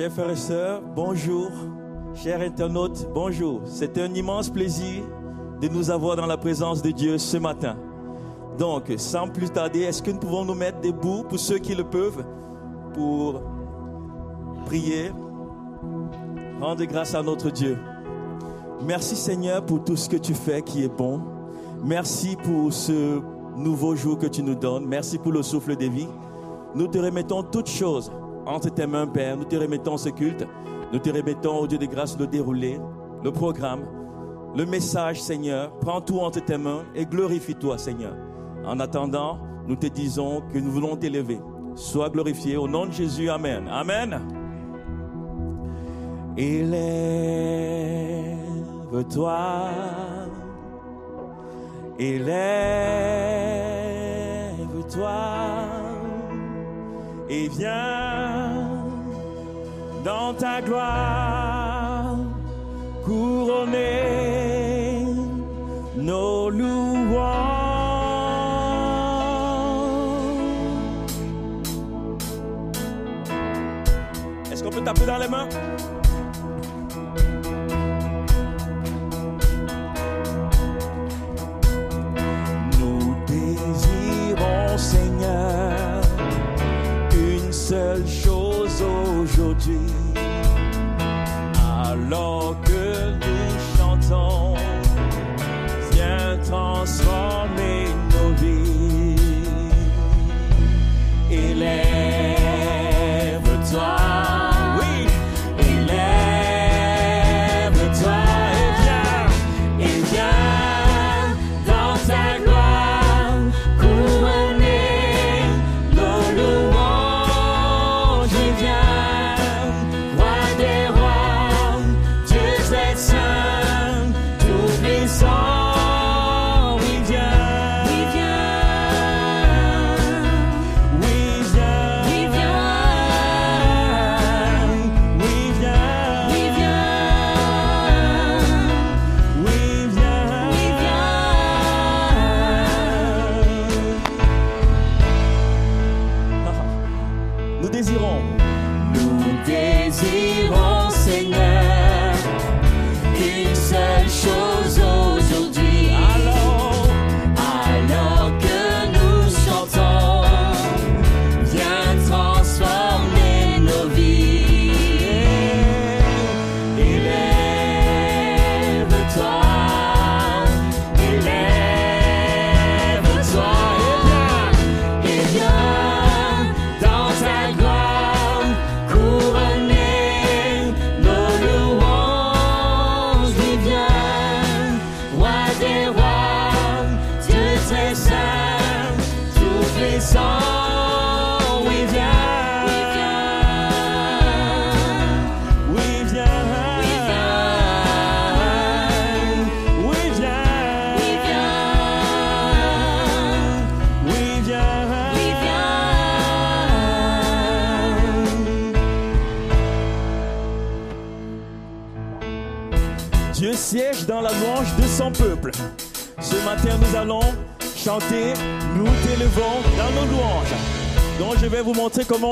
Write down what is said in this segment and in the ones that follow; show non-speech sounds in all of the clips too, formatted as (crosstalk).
Chers frères et sœurs, bonjour. Chers internautes, bonjour. C'est un immense plaisir de nous avoir dans la présence de Dieu ce matin. Donc, sans plus tarder, est-ce que nous pouvons nous mettre debout pour ceux qui le peuvent, pour prier, rendre grâce à notre Dieu. Merci Seigneur pour tout ce que tu fais qui est bon. Merci pour ce nouveau jour que tu nous donnes. Merci pour le souffle de vie. Nous te remettons toutes choses entre tes mains, Père. Nous te remettons ce culte. Nous te remettons au Dieu de grâce le déroulé, le programme, le message, Seigneur. Prends tout entre tes mains et glorifie-toi, Seigneur. En attendant, nous te disons que nous voulons t'élever. Sois glorifié au nom de Jésus. Amen. Amen. Élève-toi. Élève-toi. Et viens dans ta gloire couronner nos louanges. Est-ce qu'on peut taper dans les mains?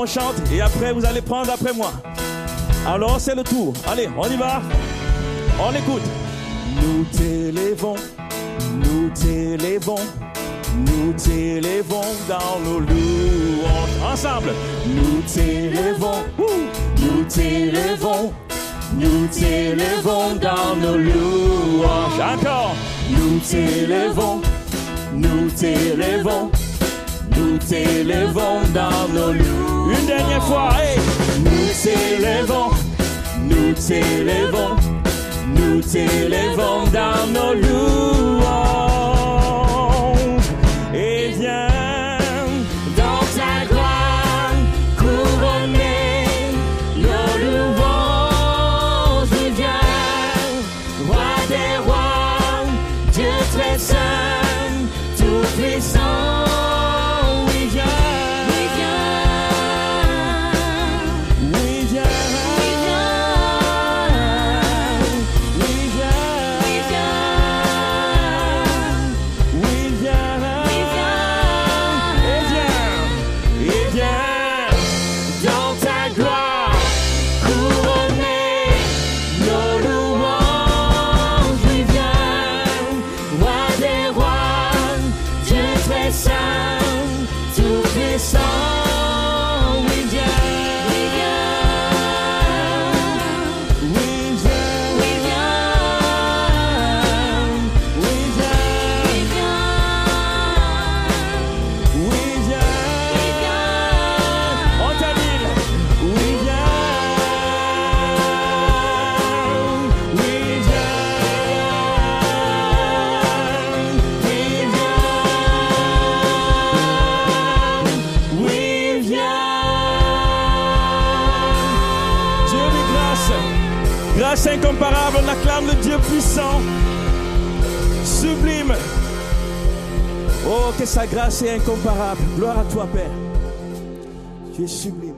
Chante et après, vous allez prendre après moi. Alors, c'est le tour. Allez, on y va. On écoute. Nous t'élevons, nous t'élevons, nous t'élevons dans nos louanges. Ensemble. Nous t'élevons, ouh, nous t'élevons, nous t'élevons dans nos louanges. Encore. Nous t'élevons, nous t'élevons, nous t'élevons dans nos louanges. Nous t'élevons, nous t'élevons, nous t'élevons dans nos louanges. Puissant, sublime. Oh, que sa grâce est incomparable. Gloire à toi, Père. Tu es sublime.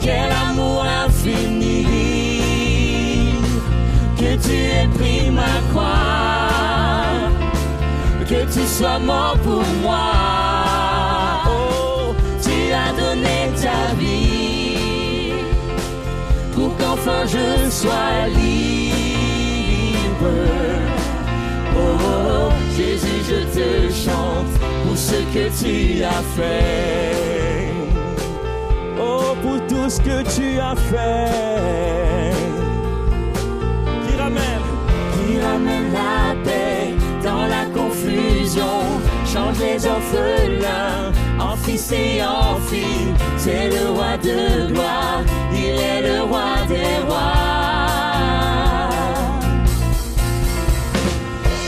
Quel amour infini, que tu aies pris ma croix, que tu sois mort pour moi. Oh, tu as donné ta vie pour qu'enfin je sois libre. Oh, Jésus, je te chante pour ce que tu as fait. Ce que tu as fait. Qui ramène, qui ramène la paix dans la confusion, change les orphelins en fils et en filles. C'est le roi de gloire, il est le roi des rois.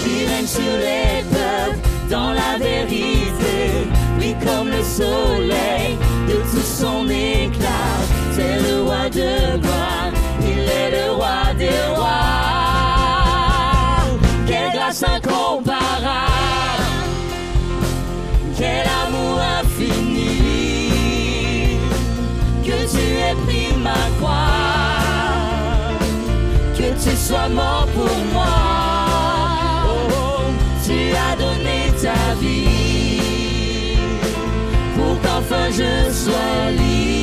Qui règne sur les peuples dans la vérité, lui comme le soleil de tout son éclat. C'est le roi de gloire, il est le roi des rois. Quelle grâce incomparable, quel amour infini, que tu aies pris ma croix, que tu sois mort pour moi. Oh, tu as donné ta vie pour qu'enfin je sois libre.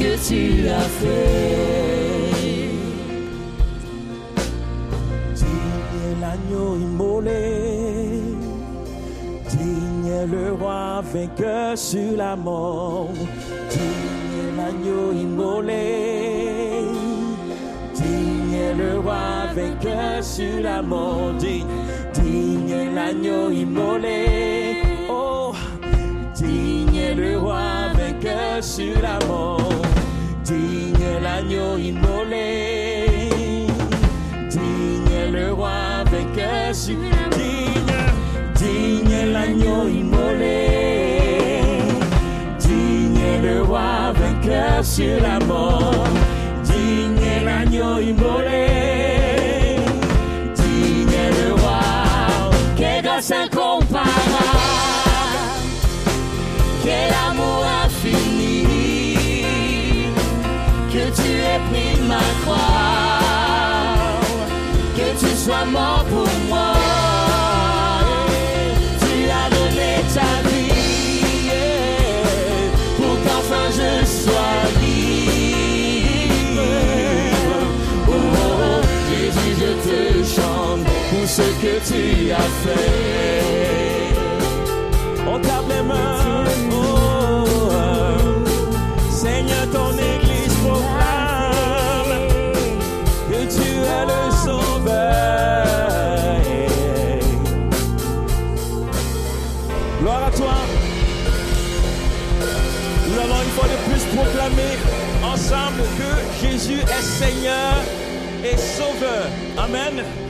Que tu as fait. digne l'agneau immolé, digne le roi vainqueur sur la mort, digne l'agneau immolé, digne le roi vainqueur sur la mort, digne, digne l'agneau immolé, oh, digne le roi vainqueur sur la mort, digne l'agneau immolé. Digne le roi sur digne, digne l'agneau immolé. Digne le roi sur la mort. Digne l'agneau immolé. Digne le roi. Quelle grâce tu sois mort pour moi. Tu as donné ta vie pour qu'enfin je sois libre. Oh, Jésus, je te chante Pour ce que tu as fait. On tape les mains. Amen.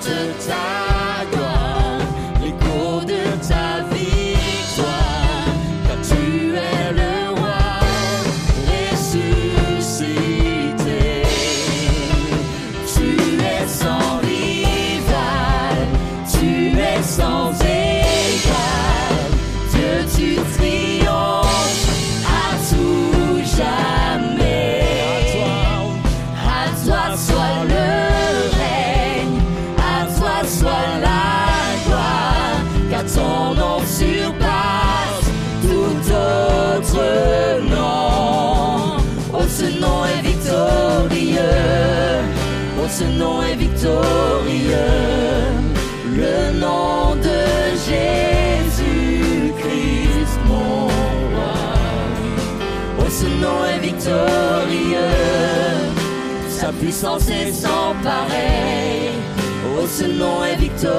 to time. puissance est sans pareil. Oh, ce nom est victorieux,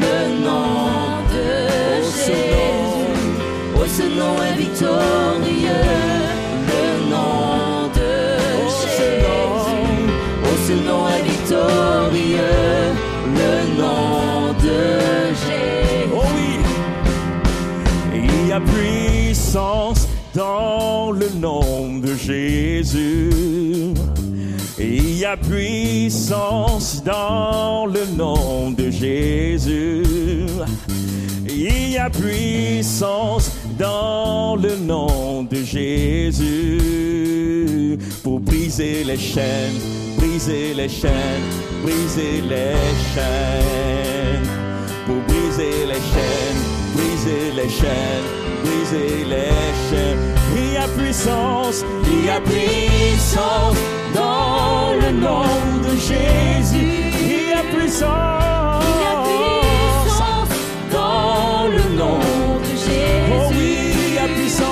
le nom de Jésus. Oh, ce nom est victorieux, le nom de Jésus. Oh, ce nom est victorieux, le nom de Jésus. Oh oui, il y a puissance dans le nom de Jésus. Il y a puissance dans le nom de Jésus. Il y a puissance dans le nom de Jésus. Pour briser les chaînes, briser les chaînes, briser les chaînes. Pour briser les chaînes, briser les chaînes, briser les chaînes. Il y a puissance, il y a puissance le nom de Jésus, il y a puissance. Il y a puissance dans le nom de Jésus. Oh oui, il y a puissance.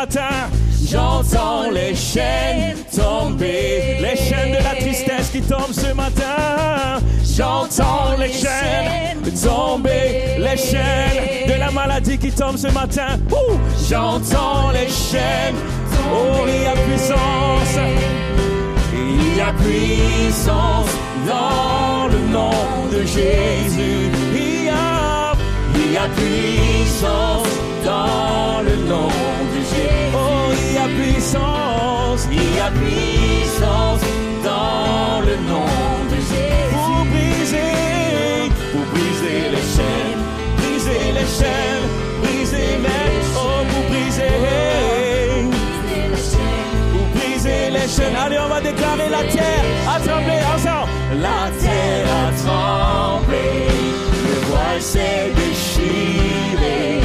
Matin. J'entends les chaînes tomber. Les chaînes de la tristesse qui tombent ce matin. J'entends les chaînes tomber. Les chaînes de la maladie qui tombent ce matin. J'entends les chaînes. Oh, il y a puissance. Il y a puissance dans le nom de Jésus. Il y a, il y a puissance dans le nom puissance, il y a puissance dans le nom de Jésus. Pour briser, pour briser les chaînes, briser les chaînes, briser les, oh, pour briser pour briser les chaînes. Allez, on va déclarer la terre a tremblé ensemble. La terre a tremblé, le voile s'est déchiré,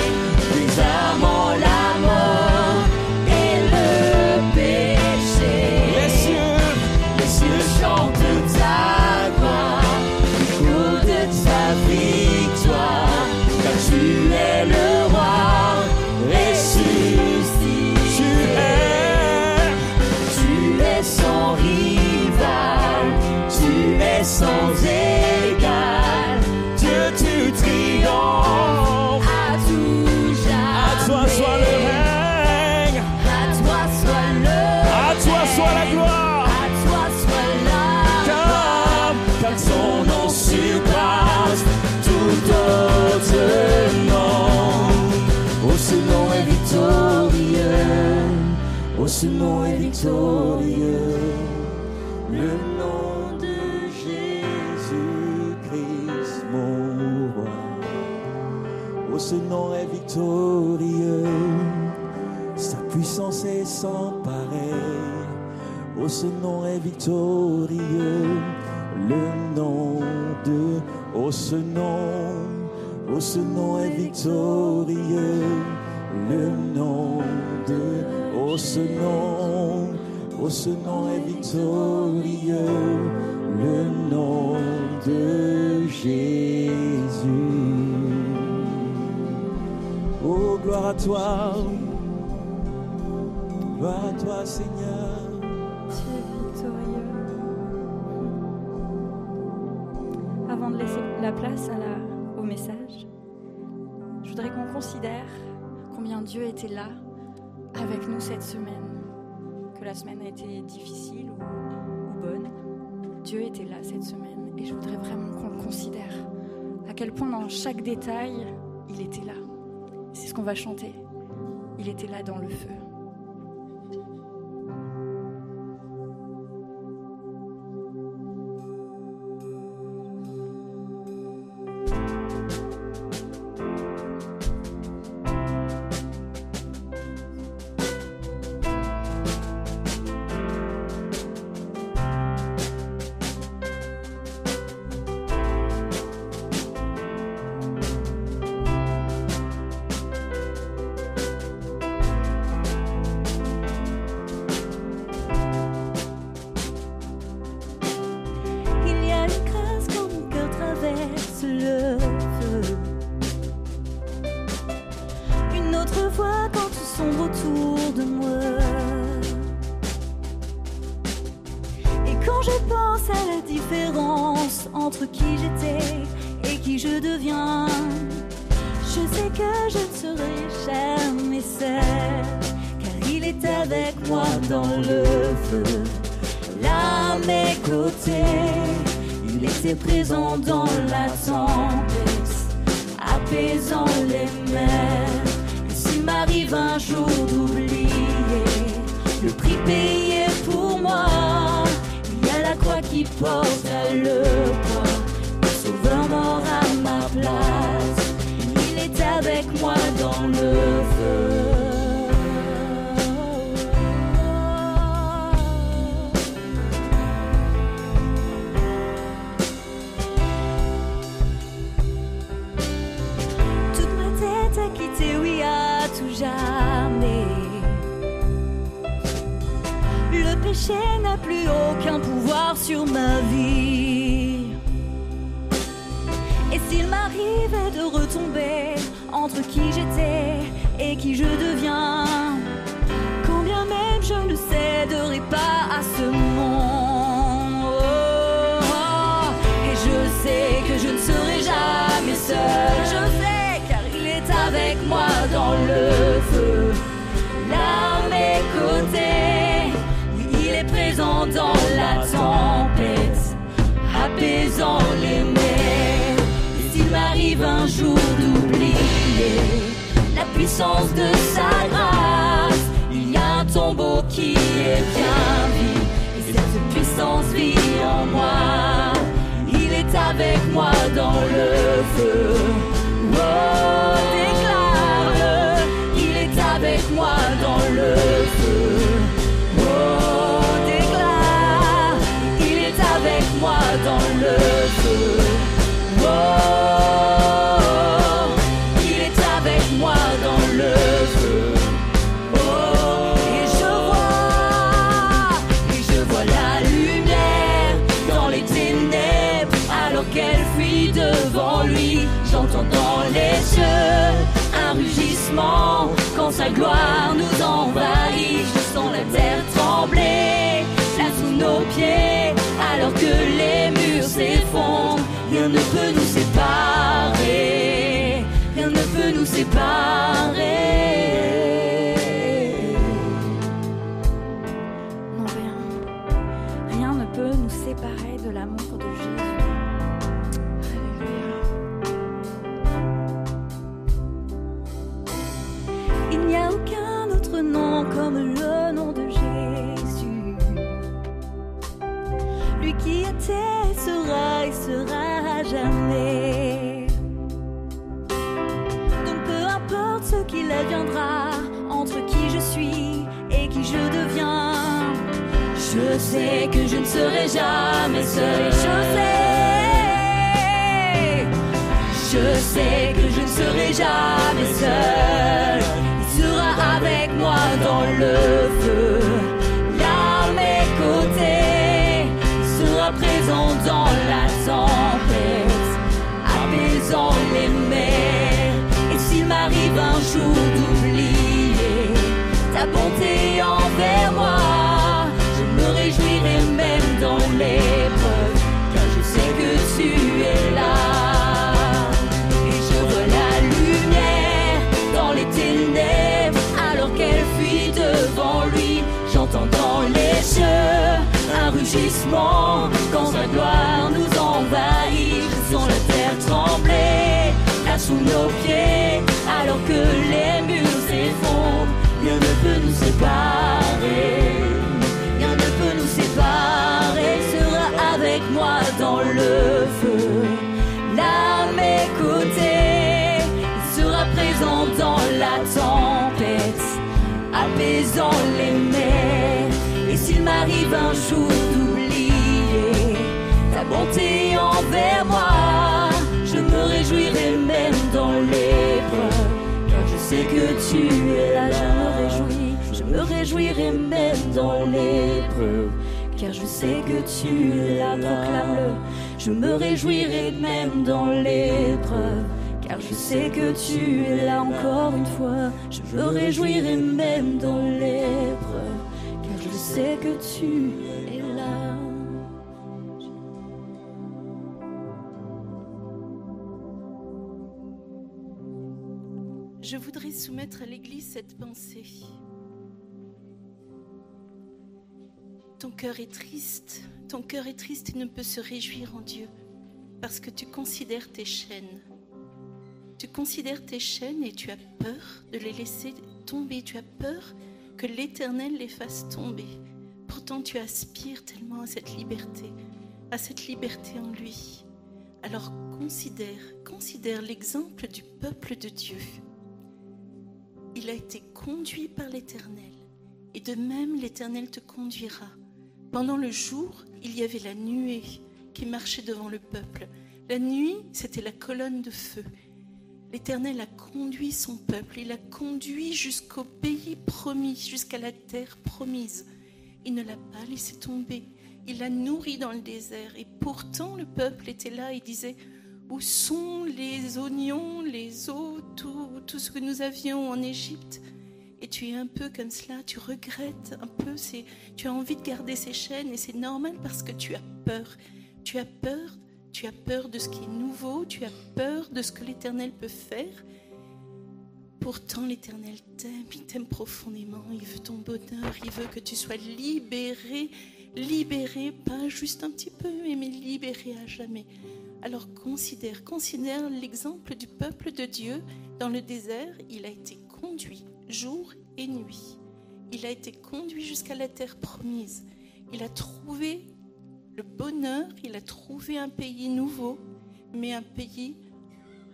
victorieux. Sa puissance est sans pareil. Oh, ce nom est victorieux. Le nom de. Oh, ce nom. Oh, ce nom est victorieux. Le nom de. Oh, ce nom. Oh, ce nom est victorieux. Le nom de Jésus. Oh, gloire à toi. Gloire à toi, Seigneur. Tu es victorieux. Avant de laisser la place au message, je voudrais qu'on considère combien Dieu était là avec nous cette semaine. Que la semaine a été difficile ou bonne, Dieu était là cette semaine et je voudrais vraiment qu'on le considère. À quel point dans chaque détail, il était là. C'est ce qu'on va chanter. Il était là dans le feu. S'il m'arrive un jour d'oublier la puissance de sa grâce, il y a un tombeau qui est bien vide. Et cette puissance vit en moi. Il est avec moi dans le feu. Quand sa gloire nous envahit. Je sens la terre trembler là sous nos pieds, alors que les murs s'effondrent. Rien ne peut nous séparer, rien ne peut nous séparer. Sais que je ne serai jamais seul. Je sais. Je sais que je ne serai jamais seul. Il sera avec moi dans le feu. Là à mes côtés, il sera présent dans la tempête, apaisant les mers. Et s'il m'arrive un jour quand sa gloire nous envahit. Sens la terre trembler là sous nos pieds, alors que les murs s'effondrent. Rien ne peut nous séparer, rien ne peut nous séparer. Sera avec moi dans le feu, là à mes côtés. Il sera présent dans la tempête, apaisant les tu es là, je me réjouis, je me réjouirai même dans l'épreuve. Car je sais que tu es là, proclame-le. Je me réjouirai même dans l'épreuve. Car je sais que tu es là encore une fois. Je me réjouirai même dans l'épreuve. Car je sais que tu es là. Soumettre à l'Église cette pensée. Ton cœur est triste, ton cœur est triste et ne peut se réjouir en Dieu parce que tu considères tes chaînes. Tu considères tes chaînes et tu as peur de les laisser tomber, tu as peur que l'Éternel les fasse tomber. Pourtant tu aspires tellement à cette liberté, à cette liberté en lui. Alors considère, considère l'exemple du peuple de Dieu. Il a été conduit par l'Éternel. Et de même, l'Éternel te conduira. Pendant le jour, il y avait la nuée qui marchait devant le peuple. La nuit, c'était la colonne de feu. L'Éternel a conduit son peuple. Il a conduit jusqu'au pays promis, jusqu'à la terre promise. Il ne l'a pas laissé tomber. Il l'a nourri dans le désert. Et pourtant, le peuple était là et disait, Où sont les oignons, les os, tout, ce que nous avions en Égypte? Et tu es un peu comme cela, tu regrettes un peu, tu as envie de garder ces chaînes et c'est normal parce que tu as peur. Tu as peur, tu as peur de ce qui est nouveau, tu as peur de ce que l'Éternel peut faire. Pourtant, l'Éternel t'aime, il t'aime profondément, il veut ton bonheur, il veut que tu sois libéré, libéré, pas juste un petit peu, mais libéré à jamais. Alors considère, considère l'exemple du peuple de Dieu dans le désert, il a été conduit jour et nuit. Il a été conduit jusqu'à la terre promise. Il a trouvé le bonheur, il a trouvé un pays nouveau, mais un pays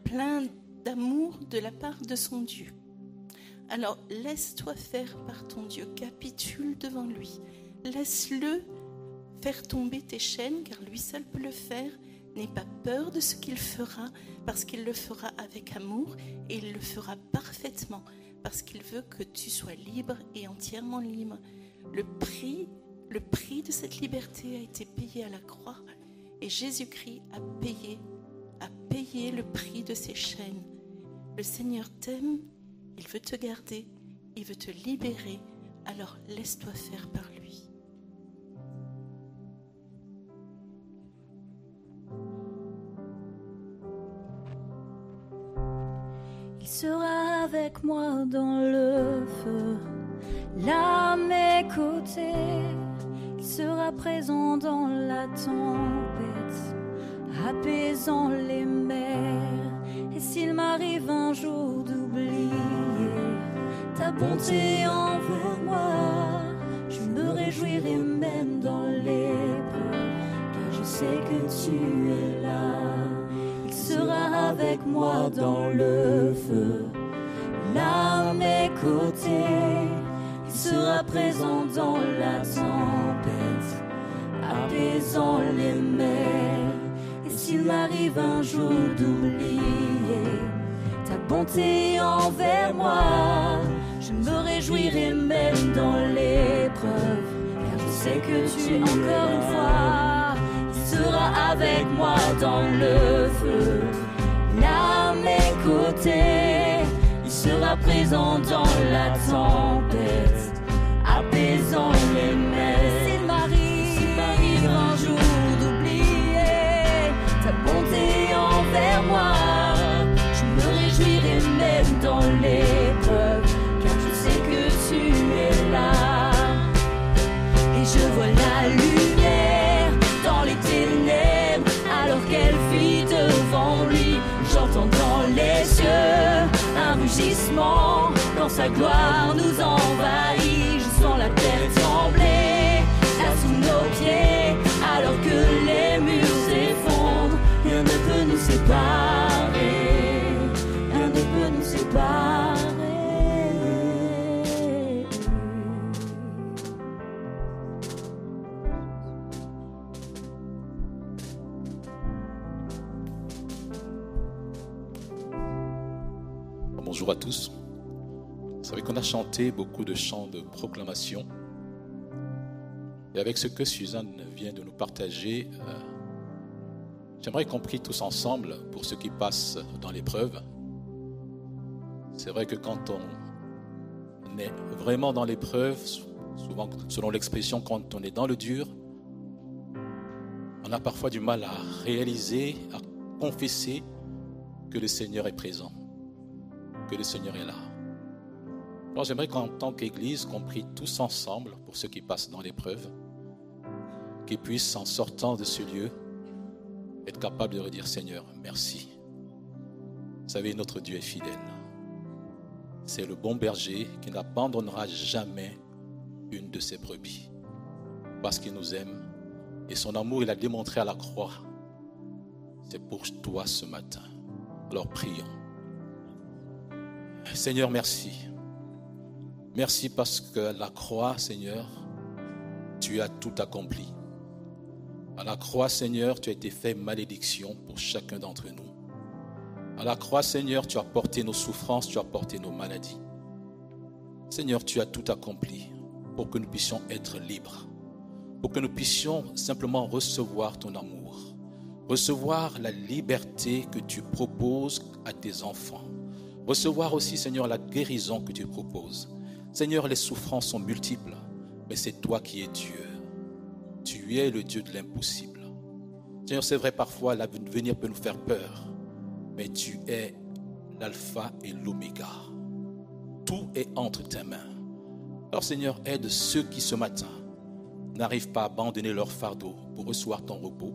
plein d'amour de la part de son Dieu. Alors laisse-toi faire par ton Dieu, capitule devant lui, laisse-le faire tomber tes chaînes, car lui seul peut le faire. N'aie pas peur de ce qu'il fera, parce qu'il le fera avec amour et il le fera parfaitement parce qu'il veut que tu sois libre et entièrement libre. Le prix, le prix de cette liberté a été payé à la croix et Jésus-Christ a payé, a payé le prix de ces chaînes. Le Seigneur t'aime, il veut te garder, il veut te libérer, alors laisse-toi faire par lui. Moi dans le feu, là à mes côtés. Il sera présent dans la tempête, apaisant les mers. Et s'il m'arrive un jour d'oublier ta bonté envers moi, je me réjouirai même dans l'épreuve, car je sais que tu es là sera avec moi dans le feu. À mes il sera présent dans la tempête, apaisant les mers. Et s'il m'arrive un jour d'oublier ta bonté envers moi, je me réjouirai même dans l'épreuve, car je sais que tu es encore une fois sera avec moi dans le feu. Là à mes côtés, il sera présent dans la sa gloire nous envahit. Je sens la terre trembler là sous nos pieds, alors que les murs s'effondrent. Rien ne peut nous séparer, rien ne peut nous séparer. Bonjour à tous. A chanté beaucoup de chants de proclamation. Et avec ce que Suzanne vient de nous partager, euh, j'aimerais qu'on prie tous ensemble pour ceux qui passent dans l'épreuve. C'est vrai que quand on est vraiment dans l'épreuve, souvent selon l'expression, quand on est dans le dur, on a parfois du mal à réaliser, à confesser que le Seigneur est présent que le Seigneur est là. Alors j'aimerais qu'en tant qu'Église, qu'on prie tous ensemble pour ceux qui passent dans l'épreuve, qu'ils puissent, en sortant de ce lieu, être capables de redire Seigneur, merci. Vous savez, notre Dieu est fidèle. C'est le bon berger qui n'abandonnera jamais une de ses brebis. Parce qu'il nous aime. Et son amour, il a démontré à la croix. C'est pour toi ce matin. Alors prions. Seigneur, merci. Merci parce que la croix, Seigneur, tu as tout accompli. À la croix, Seigneur, tu as été fait malédiction pour chacun d'entre nous. À la croix, Seigneur, tu as porté nos souffrances, tu as porté nos maladies. Seigneur, tu as tout accompli pour que nous puissions être libres, pour que nous puissions simplement recevoir ton amour, recevoir la liberté que tu proposes à tes enfants, recevoir aussi, Seigneur, la guérison que tu proposes. Seigneur, les souffrances sont multiples, mais c'est toi qui es Dieu. Tu es le Dieu de l'impossible. Seigneur, c'est vrai, parfois, l'avenir peut nous faire peur, mais tu es l'alpha et l'oméga. Tout est entre tes mains. Alors, Seigneur, aide ceux qui ce matin n'arrivent pas à abandonner leur fardeau pour recevoir ton repos.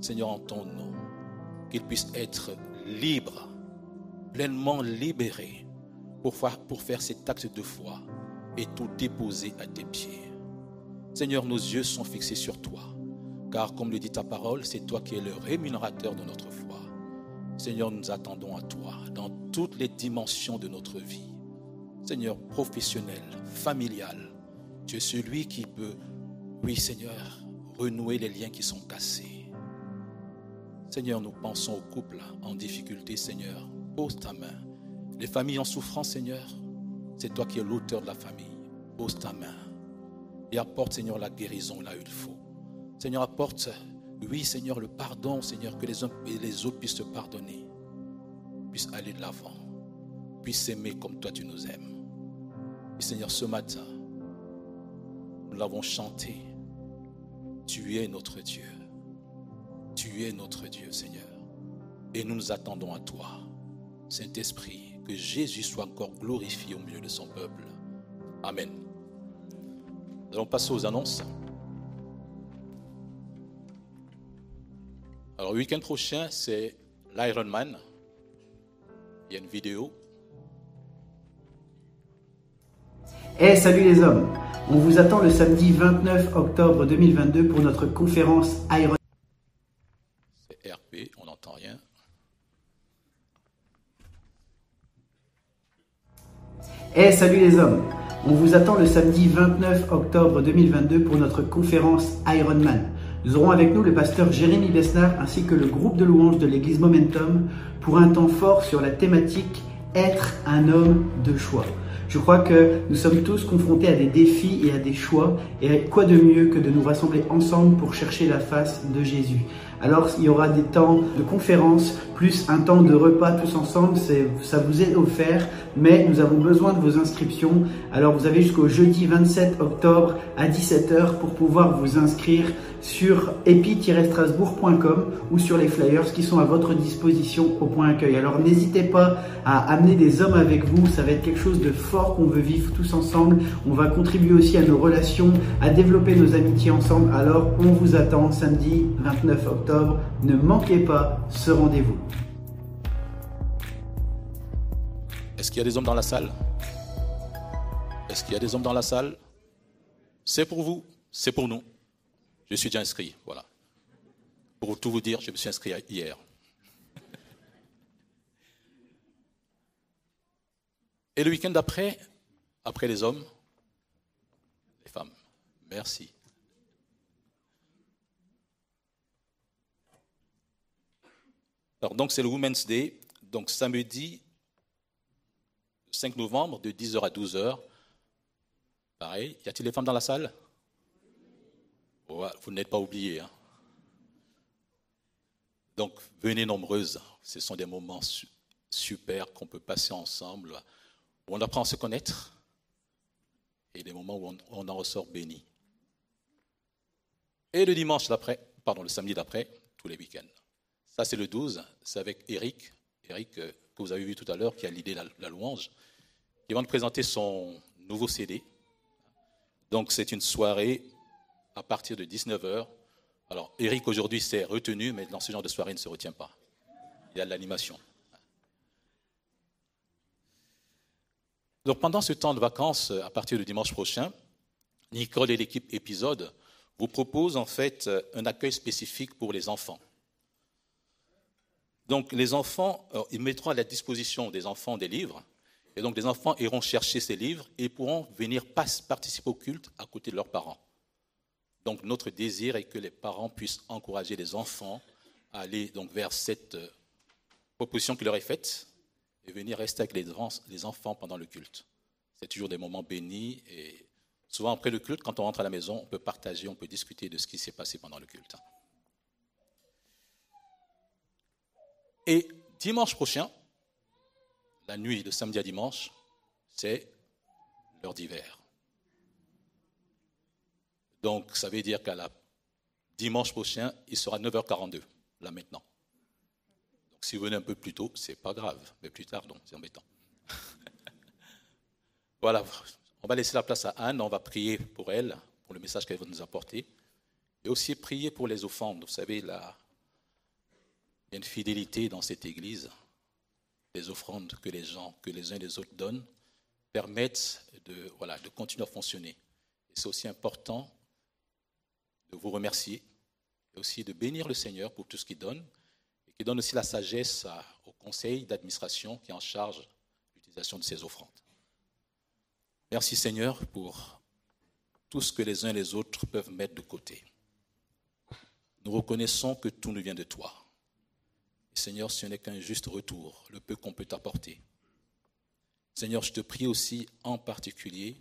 Seigneur, en ton nom, qu'ils puissent être libres, pleinement libérés pour faire, cet acte de foi et tout déposer à tes pieds. Seigneur, nos yeux sont fixés sur toi, car comme le dit ta parole, c'est toi qui es le rémunérateur de notre foi. Seigneur, nous attendons à toi dans toutes les dimensions de notre vie. Seigneur, professionnel, familial, tu es celui qui peut, oui Seigneur, renouer les liens qui sont cassés. Seigneur, nous pensons aux couples en difficulté, Seigneur. Pose ta main. Les familles en souffrance, Seigneur, c'est toi qui es l'auteur de la famille. Pose ta main et apporte, Seigneur, la guérison là où il faut. Seigneur, apporte, oui, Seigneur, le pardon, Seigneur, que les uns et les autres puissent te pardonner, puissent aller de l'avant, puissent s'aimer comme toi tu nous aimes. Et Seigneur, ce matin, nous l'avons chanté. Tu es notre Dieu. Tu es notre Dieu, Seigneur. Et nous nous attendons à toi, Saint-Esprit, que Jésus soit encore glorifié au milieu de son peuple. Amen. Nous allons passer aux annonces. Alors, le week-end prochain, c'est l'Ironman. Il y a une vidéo. Eh salut les hommes On vous attend le samedi 29 octobre 2022 pour notre conférence Iron. C'est RP, on n'entend rien. Eh salut les hommes On vous attend le samedi 29 octobre 2022 pour notre conférence Ironman. Nous aurons avec nous le pasteur Jérémy Besnard ainsi que le groupe de louanges de l'église Momentum pour un temps fort sur la thématique Être un homme de choix. Je crois que nous sommes tous confrontés à des défis et à des choix. Et quoi de mieux que de nous rassembler ensemble pour chercher la face de Jésus alors il y aura des temps de conférences plus un temps de repas tous ensemble, ça vous est offert, mais nous avons besoin de vos inscriptions. Alors vous avez jusqu'au jeudi 27 octobre à 17h pour pouvoir vous inscrire sur epi-strasbourg.com ou sur les flyers qui sont à votre disposition au point accueil. Alors n'hésitez pas à amener des hommes avec vous, ça va être quelque chose de fort qu'on veut vivre tous ensemble. On va contribuer aussi à nos relations, à développer nos amitiés ensemble. Alors on vous attend samedi 29 octobre ne manquez pas ce rendez-vous. Est-ce qu'il y a des hommes dans la salle? Est-ce qu'il y a des hommes dans la salle? C'est pour vous, c'est pour nous. Je suis déjà inscrit, voilà. Pour tout vous dire, je me suis inscrit hier. Et le week-end d'après, après les hommes, les femmes. Merci. Alors, donc, c'est le Women's Day. Donc, samedi 5 novembre, de 10h à 12h. Pareil. Y a-t-il des femmes dans la salle? Vous n'êtes pas oubliés. Hein. Donc, venez nombreuses. Ce sont des moments super qu'on peut passer ensemble, où on apprend à se connaître et des moments où on, en ressort béni. Et le dimanche d'après, pardon, le samedi d'après, tous les week-ends. Ça, c'est le 12. C'est avec Eric, Eric euh, que vous avez vu tout à l'heure, qui a l'idée la, la louange. Il va nous présenter son nouveau CD. Donc, c'est une soirée à partir de 19h. Alors, Eric, aujourd'hui, s'est retenu, mais dans ce genre de soirée, il ne se retient pas. Il y a de l'animation. Donc, pendant ce temps de vacances, à partir du dimanche prochain, Nicole et l'équipe épisode vous proposent en fait un accueil spécifique pour les enfants. Donc les enfants, euh, ils mettront à la disposition des enfants des livres, et donc les enfants iront chercher ces livres et pourront venir participer au culte à côté de leurs parents. Donc notre désir est que les parents puissent encourager les enfants à aller donc vers cette euh, proposition qui leur est faite et venir rester avec les enfants pendant le culte. C'est toujours des moments bénis et souvent après le culte, quand on rentre à la maison, on peut partager, on peut discuter de ce qui s'est passé pendant le culte. Et dimanche prochain, la nuit de samedi à dimanche, c'est l'heure d'hiver. Donc, ça veut dire qu'à la dimanche prochain, il sera 9h42, là maintenant. Donc, si vous venez un peu plus tôt, c'est pas grave, mais plus tard, donc, c'est embêtant. (laughs) voilà, on va laisser la place à Anne, on va prier pour elle, pour le message qu'elle va nous apporter, et aussi prier pour les offrandes. Vous savez, là, il y a une fidélité dans cette église. Les offrandes que les gens, que les uns et les autres donnent, permettent de, voilà, de continuer à fonctionner. C'est aussi important de vous remercier et aussi de bénir le Seigneur pour tout ce qu'il donne et qui donne aussi la sagesse au conseil d'administration qui est en charge l'utilisation de ces offrandes. Merci Seigneur pour tout ce que les uns et les autres peuvent mettre de côté. Nous reconnaissons que tout nous vient de toi. Seigneur, ce n'est qu'un juste retour, le peu qu'on peut t'apporter. Seigneur, je te prie aussi en particulier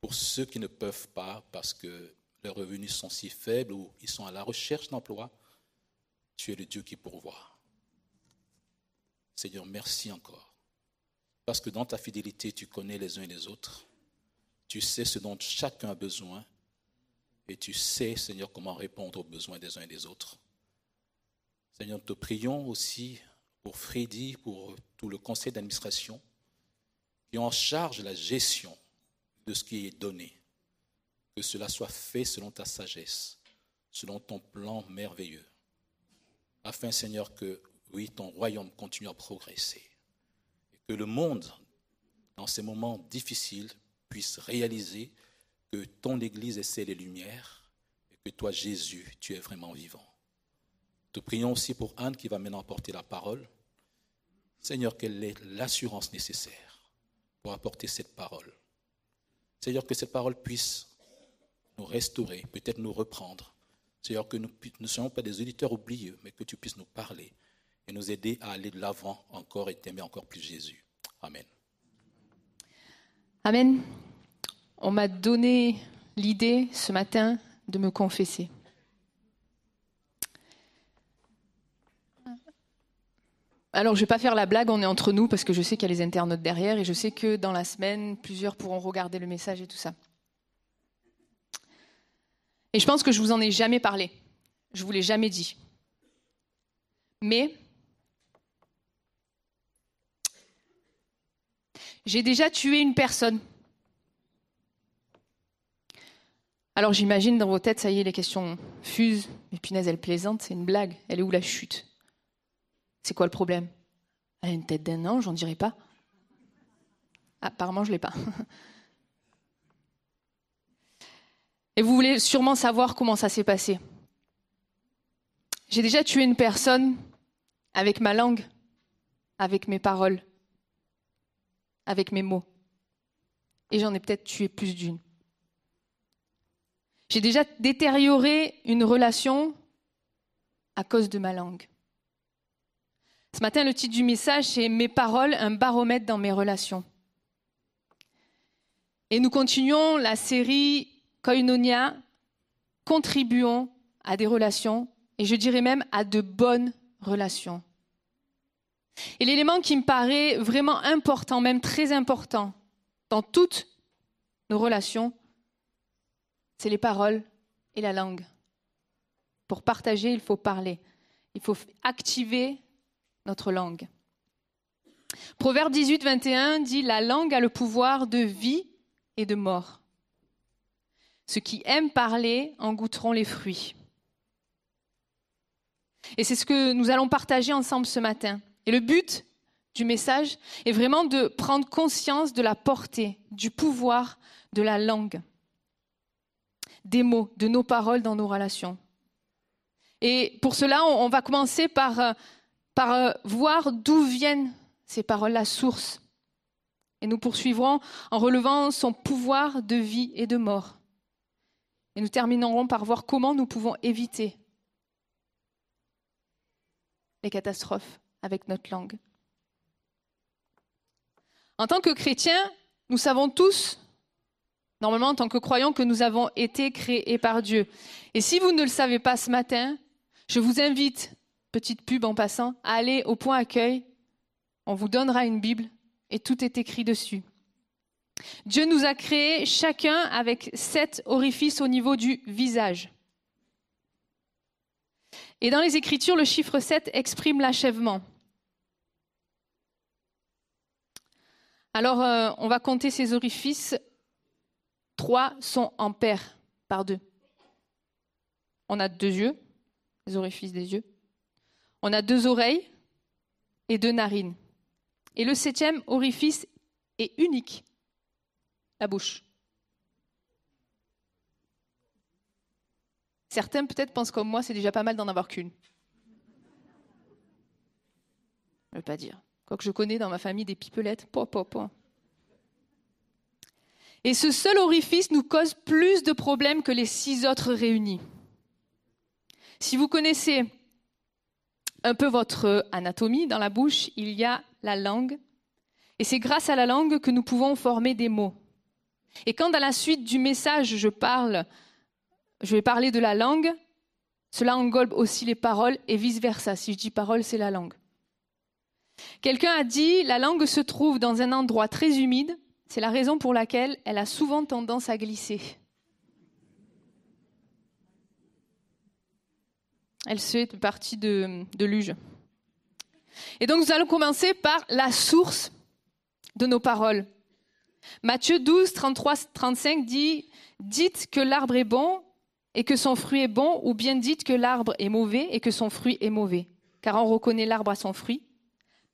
pour ceux qui ne peuvent pas parce que leurs revenus sont si faibles ou ils sont à la recherche d'emploi, tu es le Dieu qui pourvoit. Seigneur, merci encore. Parce que dans ta fidélité, tu connais les uns et les autres. Tu sais ce dont chacun a besoin. Et tu sais, Seigneur, comment répondre aux besoins des uns et des autres. Seigneur, nous te prions aussi pour Freddy, pour tout le conseil d'administration, qui en charge la gestion de ce qui est donné que cela soit fait selon ta sagesse, selon ton plan merveilleux, afin, Seigneur, que, oui, ton royaume continue à progresser, et que le monde, dans ces moments difficiles, puisse réaliser que ton Église est celle des lumières, et que toi, Jésus, tu es vraiment vivant. Te prions aussi pour Anne qui va maintenant apporter la parole. Seigneur, qu'elle ait l'assurance nécessaire pour apporter cette parole? Seigneur, que cette parole puisse nous restaurer, peut-être nous reprendre. Seigneur, que nous ne soyons pas des auditeurs oublieux, mais que tu puisses nous parler et nous aider à aller de l'avant encore et t'aimer encore plus Jésus. Amen. Amen. On m'a donné l'idée ce matin de me confesser. Alors, je ne vais pas faire la blague, on est entre nous parce que je sais qu'il y a les internautes derrière et je sais que dans la semaine, plusieurs pourront regarder le message et tout ça. Et je pense que je vous en ai jamais parlé. Je vous l'ai jamais dit. Mais j'ai déjà tué une personne. Alors j'imagine dans vos têtes, ça y est, les questions fusent. Mais punaise, elle plaisante, c'est une blague. Elle est où la chute? C'est quoi le problème? Elle a une tête d'un ange, j'en dirais pas. Apparemment, je l'ai pas. (laughs) Et vous voulez sûrement savoir comment ça s'est passé. J'ai déjà tué une personne avec ma langue, avec mes paroles, avec mes mots. Et j'en ai peut-être tué plus d'une. J'ai déjà détérioré une relation à cause de ma langue. Ce matin, le titre du message, c'est Mes paroles, un baromètre dans mes relations. Et nous continuons la série Koinonia, contribuons à des relations, et je dirais même à de bonnes relations. Et l'élément qui me paraît vraiment important, même très important, dans toutes nos relations, c'est les paroles et la langue. Pour partager, il faut parler. Il faut activer notre langue. Proverbe 18, 21 dit La langue a le pouvoir de vie et de mort. Ceux qui aiment parler en goûteront les fruits. Et c'est ce que nous allons partager ensemble ce matin. Et le but du message est vraiment de prendre conscience de la portée, du pouvoir de la langue, des mots, de nos paroles dans nos relations. Et pour cela, on va commencer par, euh, par euh, voir d'où viennent ces paroles, la source. Et nous poursuivrons en relevant son pouvoir de vie et de mort. Et nous terminerons par voir comment nous pouvons éviter les catastrophes avec notre langue. En tant que chrétiens, nous savons tous, normalement en tant que croyants, que nous avons été créés par Dieu. Et si vous ne le savez pas ce matin, je vous invite petite pub en passant, allez au point accueil, on vous donnera une Bible et tout est écrit dessus. Dieu nous a créés chacun avec sept orifices au niveau du visage. Et dans les Écritures, le chiffre 7 exprime l'achèvement. Alors, euh, on va compter ces orifices. Trois sont en paire par deux. On a deux yeux, les orifices des yeux. On a deux oreilles et deux narines. Et le septième orifice est unique, la bouche. Certains peut-être pensent comme moi, c'est déjà pas mal d'en avoir qu'une. Je ne veux pas dire. Quoique je connais dans ma famille des pipelettes. Et ce seul orifice nous cause plus de problèmes que les six autres réunis. Si vous connaissez un peu votre anatomie dans la bouche, il y a la langue. Et c'est grâce à la langue que nous pouvons former des mots. Et quand dans la suite du message, je parle, je vais parler de la langue, cela englobe aussi les paroles et vice-versa. Si je dis parole, c'est la langue. Quelqu'un a dit, la langue se trouve dans un endroit très humide, c'est la raison pour laquelle elle a souvent tendance à glisser. Elle fait partie de, Luge. Et donc nous allons commencer par la source de nos paroles. Matthieu 12, 33, 35 dit Dites que l'arbre est bon et que son fruit est bon, ou bien dites que l'arbre est mauvais et que son fruit est mauvais. Car on reconnaît l'arbre à son fruit.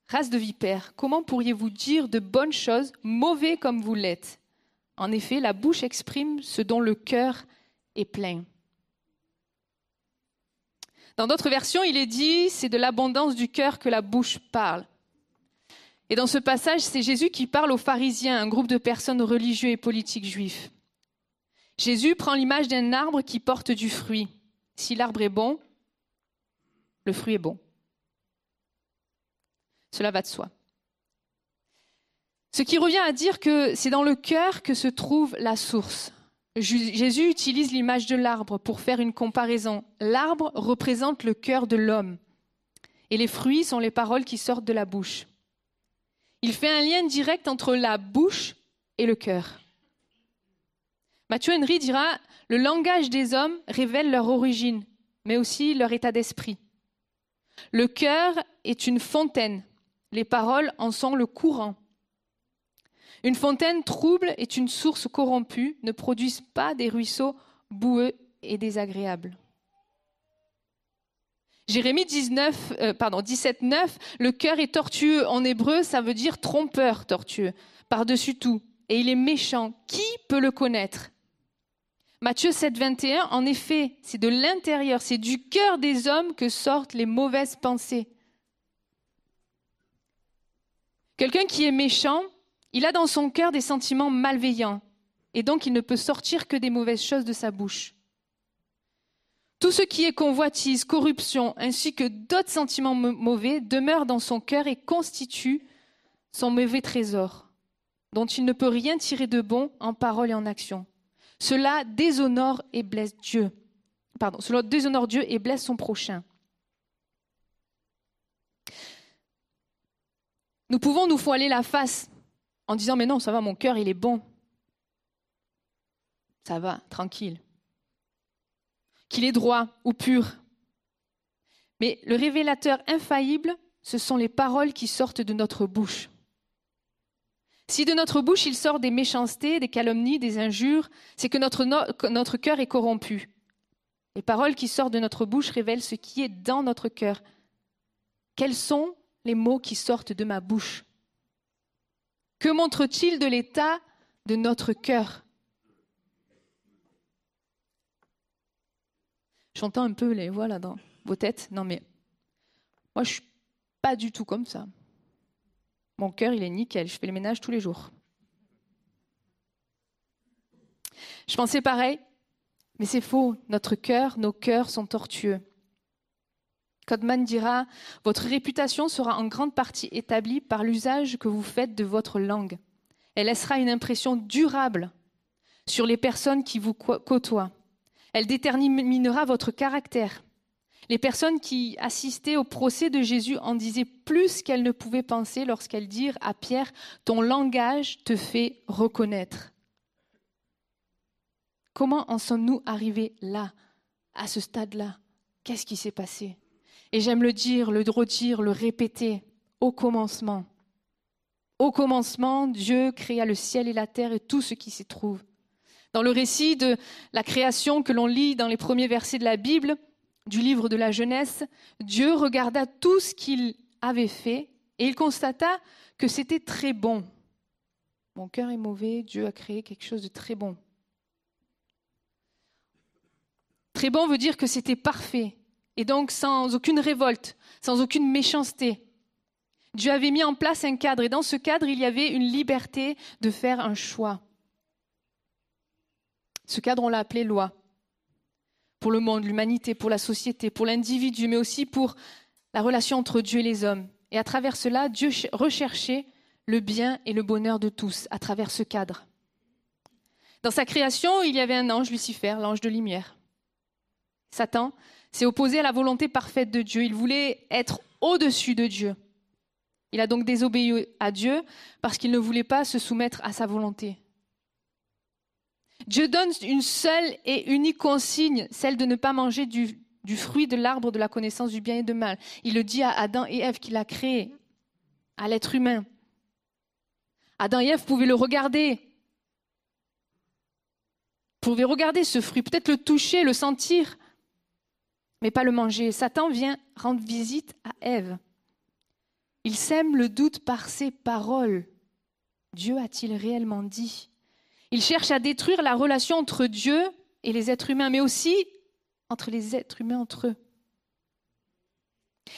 Race de vipères, comment pourriez-vous dire de bonnes choses, mauvais comme vous l'êtes? En effet, la bouche exprime ce dont le cœur est plein. Dans d'autres versions, il est dit, c'est de l'abondance du cœur que la bouche parle. Et dans ce passage, c'est Jésus qui parle aux pharisiens, un groupe de personnes religieux et politiques juifs. Jésus prend l'image d'un arbre qui porte du fruit. Si l'arbre est bon, le fruit est bon. Cela va de soi. Ce qui revient à dire que c'est dans le cœur que se trouve la source. Jésus utilise l'image de l'arbre pour faire une comparaison. L'arbre représente le cœur de l'homme et les fruits sont les paroles qui sortent de la bouche. Il fait un lien direct entre la bouche et le cœur. Mathieu Henry dira Le langage des hommes révèle leur origine, mais aussi leur état d'esprit. Le cœur est une fontaine, les paroles en sont le courant. Une fontaine trouble est une source corrompue, ne produisent pas des ruisseaux boueux et désagréables. Jérémie 19, euh, pardon, 17, 9, le cœur est tortueux. En hébreu, ça veut dire trompeur, tortueux, par-dessus tout. Et il est méchant. Qui peut le connaître? Matthieu 7, 21, en effet, c'est de l'intérieur, c'est du cœur des hommes que sortent les mauvaises pensées. Quelqu'un qui est méchant, il a dans son cœur des sentiments malveillants, et donc il ne peut sortir que des mauvaises choses de sa bouche. Tout ce qui est convoitise, corruption, ainsi que d'autres sentiments mauvais demeure dans son cœur et constitue son mauvais trésor, dont il ne peut rien tirer de bon en parole et en action. Cela déshonore et blesse Dieu. Pardon, cela déshonore Dieu et blesse son prochain. Nous pouvons nous voiler la face en disant mais non, ça va, mon cœur, il est bon. Ça va, tranquille qu'il est droit ou pur. Mais le révélateur infaillible, ce sont les paroles qui sortent de notre bouche. Si de notre bouche il sort des méchancetés, des calomnies, des injures, c'est que notre, cœur est corrompu. Les paroles qui sortent de notre bouche révèlent ce qui est dans notre cœur. Quels sont les mots qui sortent de ma bouche? Que montre-t-il de l'état de notre cœur? J'entends un peu les voix là dans vos têtes. Non, mais moi, je suis pas du tout comme ça. Mon cœur, il est nickel. Je fais le ménage tous les jours. Je pensais pareil, mais c'est faux. Notre cœur, nos cœurs sont tortueux. Codman dira Votre réputation sera en grande partie établie par l'usage que vous faites de votre langue. Elle laissera une impression durable sur les personnes qui vous côtoient. Elle déterminera votre caractère. Les personnes qui assistaient au procès de Jésus en disaient plus qu'elles ne pouvaient penser lorsqu'elles dirent à Pierre, Ton langage te fait reconnaître. Comment en sommes-nous arrivés là, à ce stade-là? Qu'est-ce qui s'est passé? Et j'aime le dire, le redire, le répéter. Au commencement. Au commencement, Dieu créa le ciel et la terre et tout ce qui s'y trouve. Dans le récit de la création que l'on lit dans les premiers versets de la Bible, du livre de la Genèse, Dieu regarda tout ce qu'il avait fait et il constata que c'était très bon. Mon cœur est mauvais, Dieu a créé quelque chose de très bon. Très bon veut dire que c'était parfait et donc sans aucune révolte, sans aucune méchanceté. Dieu avait mis en place un cadre et dans ce cadre, il y avait une liberté de faire un choix. Ce cadre, on l'a appelé loi pour le monde, l'humanité, pour la société, pour l'individu, mais aussi pour la relation entre Dieu et les hommes. Et à travers cela, Dieu recherchait le bien et le bonheur de tous, à travers ce cadre. Dans sa création, il y avait un ange, Lucifer, l'ange de lumière. Satan s'est opposé à la volonté parfaite de Dieu. Il voulait être au-dessus de Dieu. Il a donc désobéi à Dieu parce qu'il ne voulait pas se soumettre à sa volonté. Dieu donne une seule et unique consigne, celle de ne pas manger du, fruit de l'arbre de la connaissance du bien et du mal. Il le dit à Adam et Ève qu'il a créé, à l'être humain. Adam et Ève pouvaient le regarder, pouvaient regarder ce fruit, peut-être le toucher, le sentir, mais pas le manger. Satan vient rendre visite à Ève. Il sème le doute par ses paroles. Dieu a-t-il réellement dit? Il cherche à détruire la relation entre Dieu et les êtres humains, mais aussi entre les êtres humains entre eux.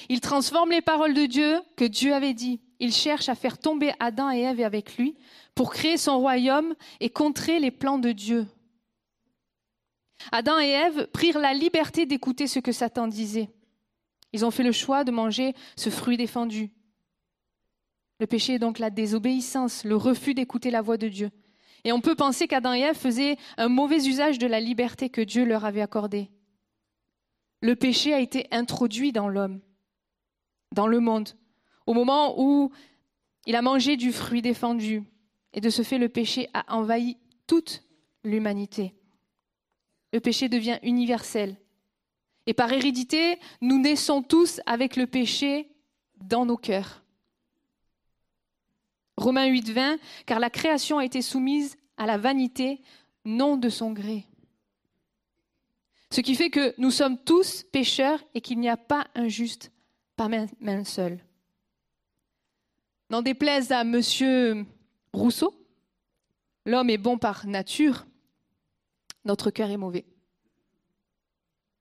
Il transforme les paroles de Dieu que Dieu avait dit. Il cherche à faire tomber Adam et Ève avec lui pour créer son royaume et contrer les plans de Dieu. Adam et Ève prirent la liberté d'écouter ce que Satan disait. Ils ont fait le choix de manger ce fruit défendu. Le péché est donc la désobéissance, le refus d'écouter la voix de Dieu. Et on peut penser qu'Adam et Ève faisaient un mauvais usage de la liberté que Dieu leur avait accordée. Le péché a été introduit dans l'homme, dans le monde, au moment où il a mangé du fruit défendu. Et de ce fait, le péché a envahi toute l'humanité. Le péché devient universel. Et par hérédité, nous naissons tous avec le péché dans nos cœurs. Romains 8, 20, car la création a été soumise à la vanité, non de son gré. Ce qui fait que nous sommes tous pécheurs et qu'il n'y a pas un juste, pas même un seul. N'en déplaise à M. Rousseau, l'homme est bon par nature, notre cœur est mauvais.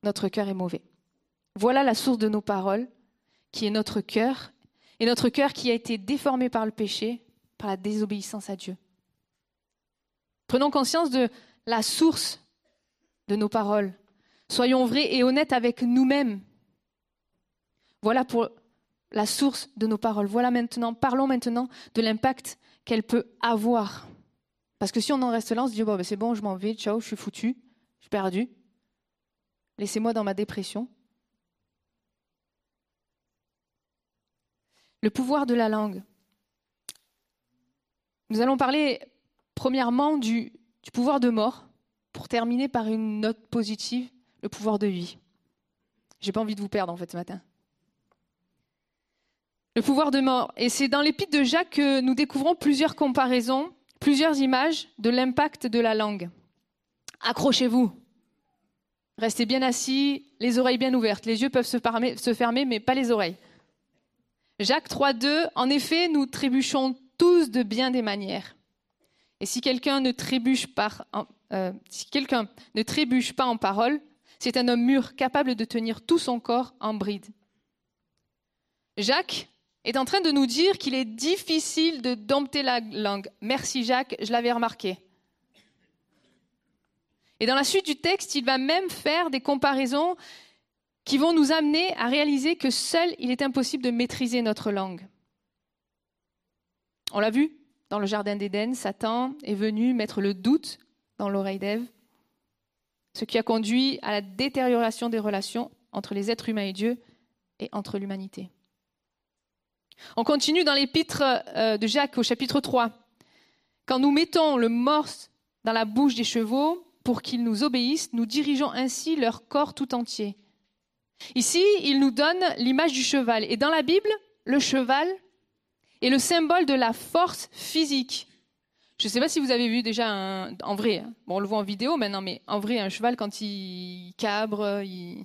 Notre cœur est mauvais. Voilà la source de nos paroles, qui est notre cœur, et notre cœur qui a été déformé par le péché, par la désobéissance à Dieu. Prenons conscience de la source de nos paroles. Soyons vrais et honnêtes avec nous-mêmes. Voilà pour la source de nos paroles. Voilà maintenant, parlons maintenant de l'impact qu'elle peut avoir. Parce que si on en reste là, on se dit ben c'est bon, je m'en vais, ciao, je suis foutu, je suis perdu. Laissez-moi dans ma dépression. Le pouvoir de la langue. Nous allons parler premièrement du, pouvoir de mort, pour terminer par une note positive, le pouvoir de vie. J'ai pas envie de vous perdre en fait ce matin. Le pouvoir de mort. Et c'est dans l'épître de Jacques que nous découvrons plusieurs comparaisons, plusieurs images de l'impact de la langue. Accrochez-vous. Restez bien assis, les oreilles bien ouvertes. Les yeux peuvent se fermer, mais pas les oreilles. Jacques 3.2, en effet, nous trébuchons tous de bien des manières. Et si quelqu'un ne trébuche euh, si quelqu'un ne trébuche pas en parole, c'est un homme mûr, capable de tenir tout son corps en bride. Jacques est en train de nous dire qu'il est difficile de dompter la langue. Merci Jacques, je l'avais remarqué. Et dans la suite du texte, il va même faire des comparaisons qui vont nous amener à réaliser que seul il est impossible de maîtriser notre langue. On l'a vu dans le Jardin d'Éden, Satan est venu mettre le doute dans l'oreille d'Ève, ce qui a conduit à la détérioration des relations entre les êtres humains et Dieu et entre l'humanité. On continue dans l'épître euh, de Jacques au chapitre 3. Quand nous mettons le morse dans la bouche des chevaux pour qu'ils nous obéissent, nous dirigeons ainsi leur corps tout entier. Ici, il nous donne l'image du cheval. Et dans la Bible, le cheval est le symbole de la force physique. Je ne sais pas si vous avez vu déjà un, en vrai, hein. bon, on le voit en vidéo maintenant, mais en vrai, un cheval, quand il cabre, il...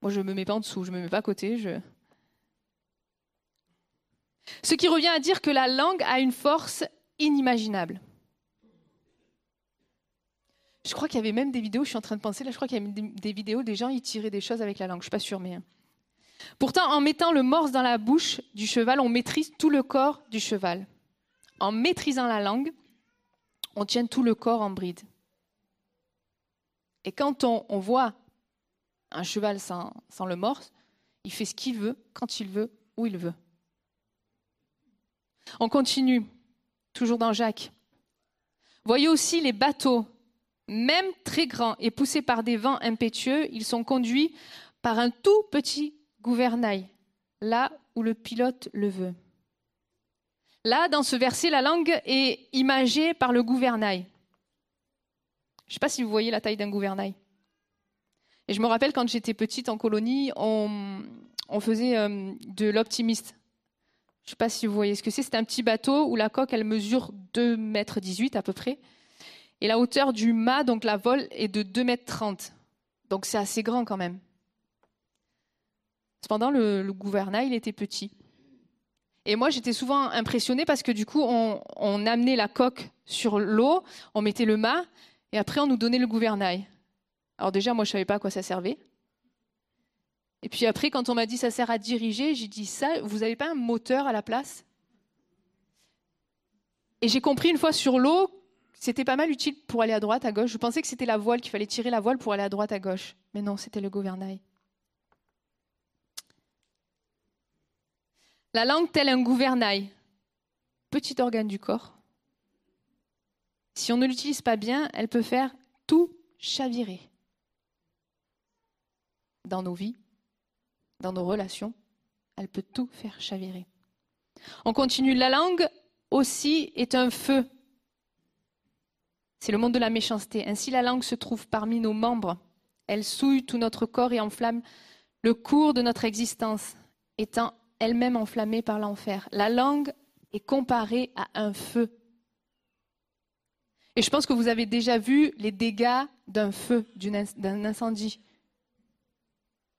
moi je ne me mets pas en dessous, je ne me mets pas à côté. Ce qui revient à dire que la langue a une force inimaginable. Je crois qu'il y avait même des vidéos, je suis en train de penser, là, je crois qu'il y avait des, vidéos des gens, ils tiraient des choses avec la langue, je ne suis pas sûre, mais. Hein. Pourtant, en mettant le morse dans la bouche du cheval, on maîtrise tout le corps du cheval. En maîtrisant la langue, on tient tout le corps en bride. Et quand on, voit un cheval sans, sans le morse, il fait ce qu'il veut, quand il veut, où il veut. On continue, toujours dans Jacques. Voyez aussi les bateaux, même très grands et poussés par des vents impétueux, ils sont conduits par un tout petit gouvernail, là où le pilote le veut. Là, dans ce verset, la langue est imagée par le gouvernail. Je ne sais pas si vous voyez la taille d'un gouvernail. Et je me rappelle quand j'étais petite en colonie, on, faisait euh, de l'optimiste. Je ne sais pas si vous voyez ce que c'est. C'est un petit bateau où la coque, elle mesure 2 mètres 18 à peu près. Et la hauteur du mât, donc la vole, est de 2 mètres 30. Donc c'est assez grand quand même. Cependant, le, gouvernail, il était petit. Et moi, j'étais souvent impressionnée parce que du coup, on amenait la coque sur l'eau, on mettait le mât, et après, on nous donnait le gouvernail. Alors déjà, moi, je ne savais pas à quoi ça servait. Et puis après, quand on m'a dit ça sert à diriger, j'ai dit ça, vous n'avez pas un moteur à la place? Et j'ai compris une fois sur l'eau, c'était pas mal utile pour aller à droite, à gauche. Je pensais que c'était la voile, qu'il fallait tirer la voile pour aller à droite, à gauche. Mais non, c'était le gouvernail. La langue telle un gouvernail, petit organe du corps. Si on ne l'utilise pas bien, elle peut faire tout chavirer dans nos vies, dans nos relations, elle peut tout faire chavirer. On continue. La langue aussi est un feu. C'est le monde de la méchanceté. Ainsi, la langue se trouve parmi nos membres. Elle souille tout notre corps et enflamme le cours de notre existence, étant elle-même enflammée par l'enfer. La langue est comparée à un feu. Et je pense que vous avez déjà vu les dégâts d'un feu, d'un incendie.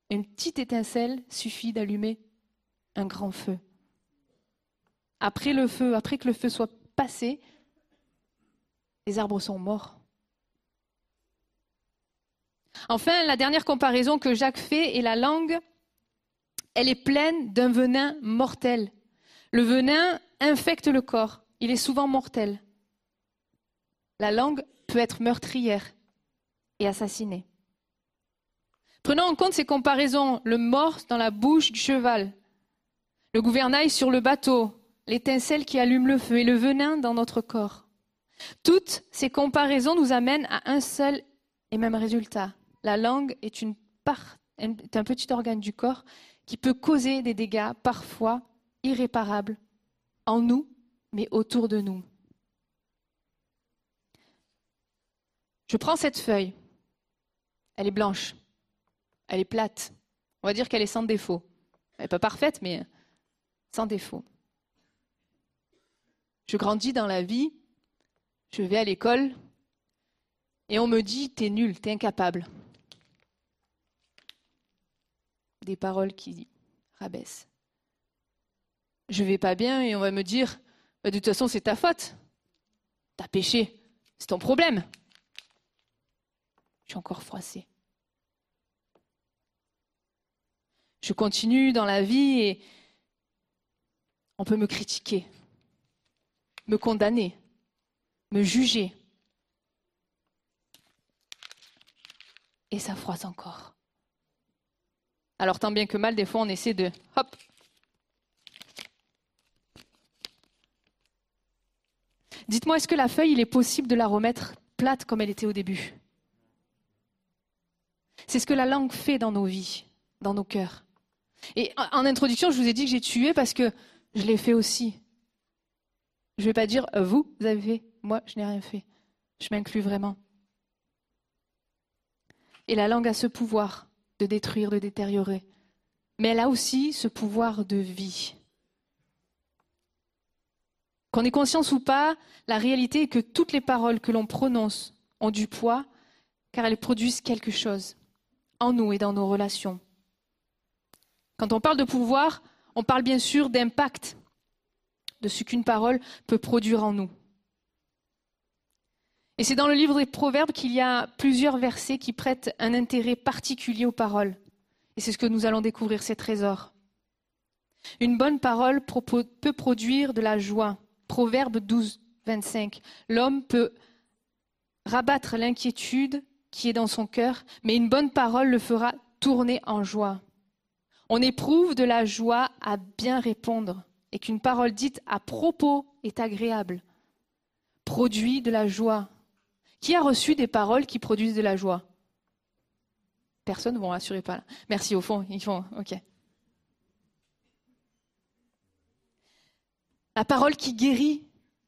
Une petite étincelle suffit d'allumer un grand feu. Après le feu, après que le feu soit passé, les arbres sont morts. Enfin, la dernière comparaison que Jacques fait est la langue. Elle est pleine d'un venin mortel. Le venin infecte le corps. Il est souvent mortel. La langue peut être meurtrière et assassinée. Prenons en compte ces comparaisons, le morse dans la bouche du cheval, le gouvernail sur le bateau, l'étincelle qui allume le feu et le venin dans notre corps. Toutes ces comparaisons nous amènent à un seul et même résultat. La langue est un petit organe du corps qui peut causer des dégâts parfois irréparables en nous, mais autour de nous. Je prends cette feuille. Elle est blanche. Elle est plate. On va dire qu'elle est sans défaut. Elle n'est pas parfaite, mais sans défaut. Je grandis dans la vie, je vais à l'école, et on me dit T'es nul, t'es incapable. Des paroles qui rabaissent. Je vais pas bien et on va me dire bah, De toute façon, c'est ta faute. T'as péché. C'est ton problème. Je suis encore froissée. Je continue dans la vie et on peut me critiquer, me condamner, me juger. Et ça froisse encore. Alors tant bien que mal, des fois on essaie de... Hop Dites-moi, est-ce que la feuille, il est possible de la remettre plate comme elle était au début? C'est ce que la langue fait dans nos vies, dans nos cœurs. Et en introduction, je vous ai dit que j'ai tué parce que je l'ai fait aussi. Je ne vais pas dire euh, vous, vous avez fait, moi, je n'ai rien fait. Je m'inclus vraiment. Et la langue a ce pouvoir de détruire, de détériorer. Mais elle a aussi ce pouvoir de vie. Qu'on ait conscience ou pas, la réalité est que toutes les paroles que l'on prononce ont du poids car elles produisent quelque chose en nous et dans nos relations. Quand on parle de pouvoir, on parle bien sûr d'impact, de ce qu'une parole peut produire en nous. Et c'est dans le livre des Proverbes qu'il y a plusieurs versets qui prêtent un intérêt particulier aux paroles. Et c'est ce que nous allons découvrir, ces trésors. Une bonne parole peut produire de la joie. Proverbe 12, 25. L'homme peut rabattre l'inquiétude qui est dans son cœur, mais une bonne parole le fera tourner en joie. On éprouve de la joie à bien répondre et qu'une parole dite à propos est agréable, produit de la joie. Qui a reçu des paroles qui produisent de la joie? Personne, bon, assurez pas. Merci, au fond, ils font, ok. La parole qui guérit,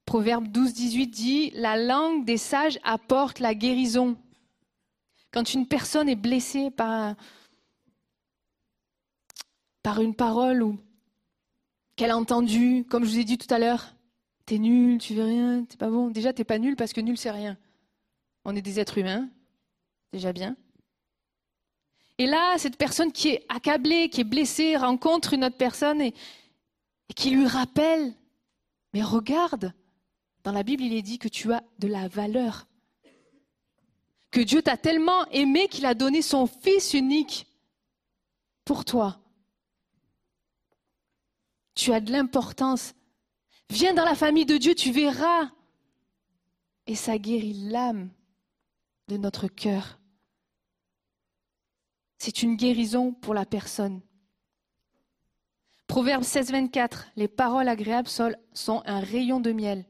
Proverbe 12, 18 dit, la langue des sages apporte la guérison. Quand une personne est blessée par, par une parole ou qu'elle a entendue, comme je vous ai dit tout à l'heure, t'es nul, tu veux rien, t'es pas bon. Déjà, t'es pas nul parce que nul, c'est rien. On est des êtres humains, déjà bien. Et là, cette personne qui est accablée, qui est blessée, rencontre une autre personne et, et qui lui rappelle, mais regarde, dans la Bible, il est dit que tu as de la valeur que Dieu t'a tellement aimé qu'il a donné son Fils unique pour toi. Tu as de l'importance. Viens dans la famille de Dieu, tu verras. Et ça guérit l'âme de notre cœur. C'est une guérison pour la personne. Proverbe 16, 24. Les paroles agréables sont un rayon de miel.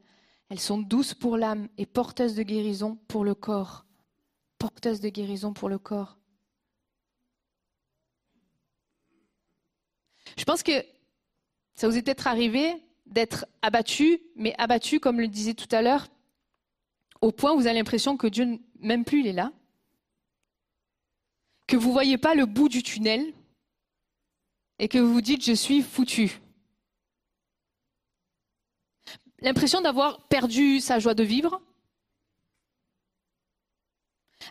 Elles sont douces pour l'âme et porteuses de guérison pour le corps porteuse de guérison pour le corps. Je pense que ça vous est peut-être arrivé d'être abattu, mais abattu, comme le disait tout à l'heure, au point où vous avez l'impression que Dieu, même plus, il est là, que vous ne voyez pas le bout du tunnel et que vous vous dites je suis foutu. L'impression d'avoir perdu sa joie de vivre,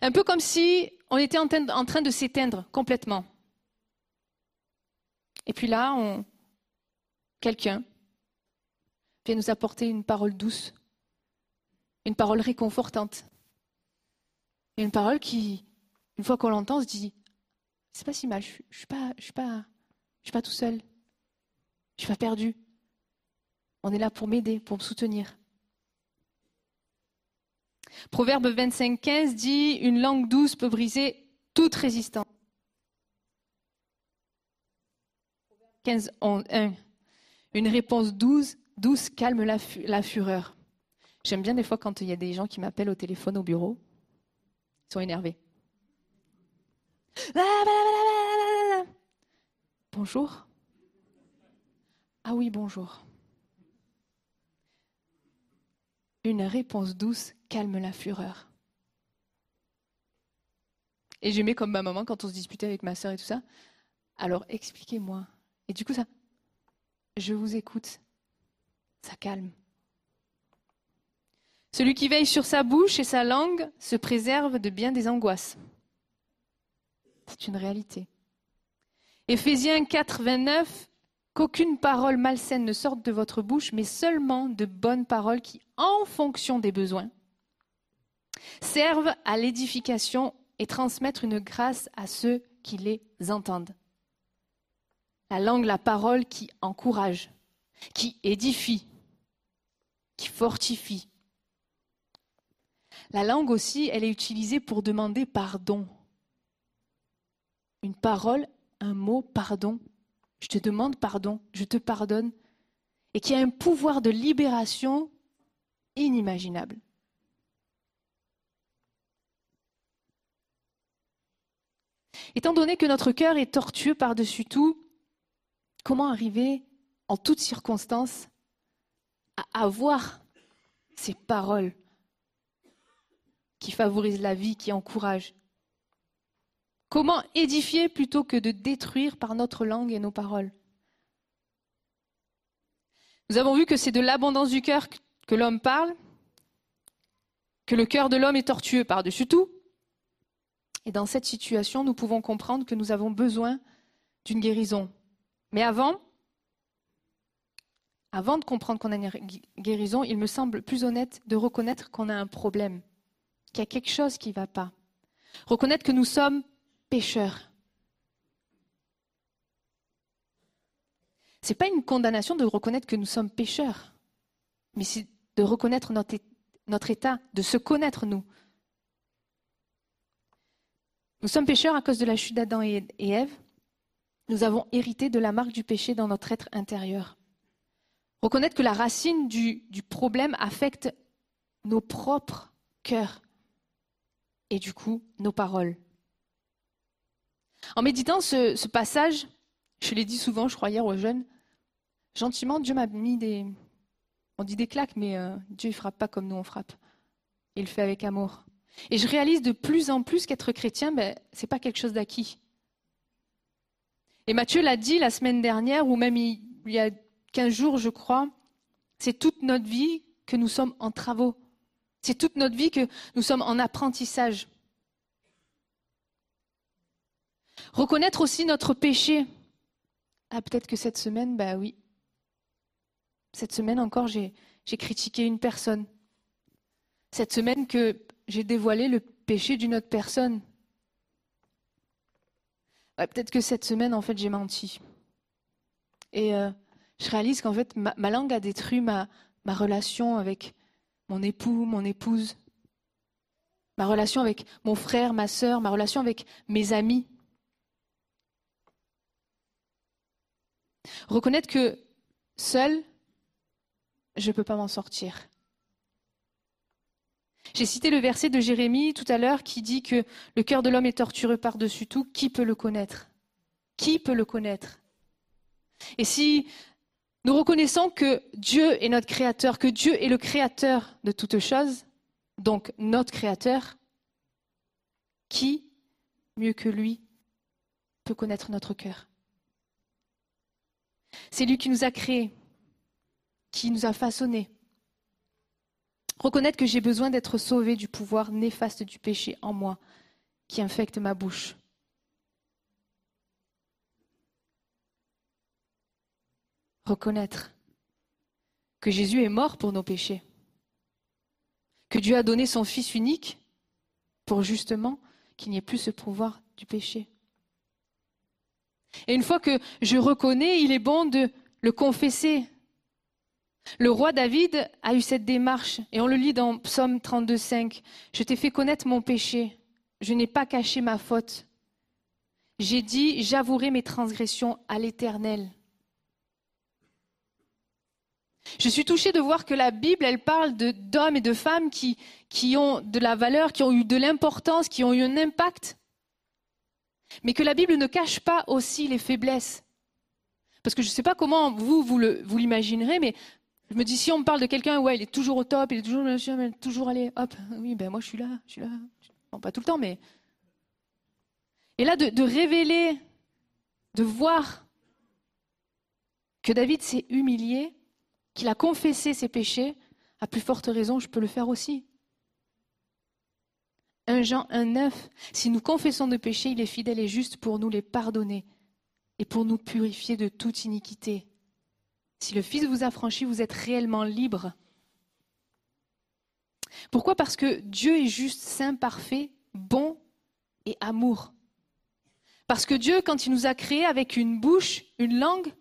un peu comme si on était en train de s'éteindre complètement. Et puis là, quelqu'un vient nous apporter une parole douce, une parole réconfortante. une parole qui, une fois qu'on l'entend, se dit c'est pas si mal, je, ne suis pas, je suis pas, je tout seul, je suis pas perdu. On est là pour m'aider, pour me soutenir. Proverbe 25, 15 dit Une langue douce peut briser toute résistance. 15, 1. Une réponse douce, douce calme la, fureur. J'aime bien des fois quand il y a des gens qui m'appellent au téléphone au bureau. Ils sont énervés. Bonjour. Ah oui, bonjour. Une réponse douce calme la fureur. Et j'aimais comme ma maman quand on se disputait avec ma soeur et tout ça. Alors expliquez-moi. Et du coup, ça, je vous écoute. Ça calme. Celui qui veille sur sa bouche et sa langue se préserve de bien des angoisses. C'est une réalité. Éphésiens 4, 29, qu'aucune parole malsaine ne sorte de votre bouche, mais seulement de bonnes paroles qui, en fonction des besoins, servent à l'édification et transmettre une grâce à ceux qui les entendent. La langue, la parole qui encourage, qui édifie, qui fortifie. La langue aussi, elle est utilisée pour demander pardon. Une parole, un mot, pardon. Je te demande pardon, je te pardonne. Et qui a un pouvoir de libération inimaginable. Étant donné que notre cœur est tortueux par-dessus tout, comment arriver en toutes circonstances à avoir ces paroles qui favorisent la vie, qui encouragent? Comment édifier plutôt que de détruire par notre langue et nos paroles? Nous avons vu que c'est de l'abondance du cœur que l'homme parle, que le cœur de l'homme est tortueux par-dessus tout. Et dans cette situation, nous pouvons comprendre que nous avons besoin d'une guérison. Mais avant, avant de comprendre qu'on a une guérison, il me semble plus honnête de reconnaître qu'on a un problème, qu'il y a quelque chose qui ne va pas. Reconnaître que nous sommes pécheurs. Ce n'est pas une condamnation de reconnaître que nous sommes pécheurs, mais c'est de reconnaître notre, notre état, de se connaître nous. Nous sommes pécheurs à cause de la chute d'Adam et Ève. Nous avons hérité de la marque du péché dans notre être intérieur. Reconnaître que la racine du, problème affecte nos propres cœurs et du coup nos paroles. En méditant ce, passage, je l'ai dit souvent, je crois hier aux jeunes, gentiment, Dieu m'a mis des... On dit des claques, mais euh, Dieu ne frappe pas comme nous on frappe. Il le fait avec amour. Et je réalise de plus en plus qu'être chrétien, ben, ce n'est pas quelque chose d'acquis. Et Mathieu l'a dit la semaine dernière, ou même il, y a 15 jours, je crois, c'est toute notre vie que nous sommes en travaux. C'est toute notre vie que nous sommes en apprentissage. Reconnaître aussi notre péché. Ah, peut-être que cette semaine, bah oui. Cette semaine encore, j'ai, critiqué une personne. Cette semaine que j'ai dévoilé le péché d'une autre personne. Peut-être que cette semaine, en fait, j'ai menti. Et euh, je réalise qu'en fait, ma, langue a détruit ma, relation avec mon époux, mon épouse, ma relation avec mon frère, ma sœur, ma relation avec mes amis. Reconnaître que seul, je ne peux pas m'en sortir. J'ai cité le verset de Jérémie tout à l'heure qui dit que le cœur de l'homme est tortureux par-dessus tout. Qui peut le connaître? Qui peut le connaître? Et si nous reconnaissons que Dieu est notre créateur, que Dieu est le créateur de toutes choses, donc notre créateur, qui, mieux que lui, peut connaître notre cœur? C'est lui qui nous a créés, qui nous a façonnés. Reconnaître que j'ai besoin d'être sauvé du pouvoir néfaste du péché en moi qui infecte ma bouche. Reconnaître que Jésus est mort pour nos péchés, que Dieu a donné son Fils unique pour justement qu'il n'y ait plus ce pouvoir du péché. Et une fois que je reconnais, il est bon de le confesser. Le roi David a eu cette démarche, et on le lit dans Psaume 32,5. Je t'ai fait connaître mon péché, je n'ai pas caché ma faute. J'ai dit, j'avouerai mes transgressions à l'Éternel. Je suis touchée de voir que la Bible, elle parle d'hommes et de femmes qui, ont de la valeur, qui ont eu de l'importance, qui ont eu un impact mais que la Bible ne cache pas aussi les faiblesses. Parce que je ne sais pas comment vous, l'imaginerez, mais je me dis, si on me parle de quelqu'un, ouais, il est toujours au top, il est toujours, toujours allé, hop, oui, ben moi je suis là, je suis là. Bon, pas tout le temps, mais. Et là, de, révéler, de voir que David s'est humilié, qu'il a confessé ses péchés, à plus forte raison, je peux le faire aussi. 1 Jean 1,9 Si nous confessons nos péchés, il est fidèle et juste pour nous les pardonner et pour nous purifier de toute iniquité. Si le Fils vous a franchi, vous êtes réellement libre. Pourquoi? Parce que Dieu est juste, saint, parfait, bon et amour. Parce que Dieu, quand il nous a créés avec une bouche, une langue,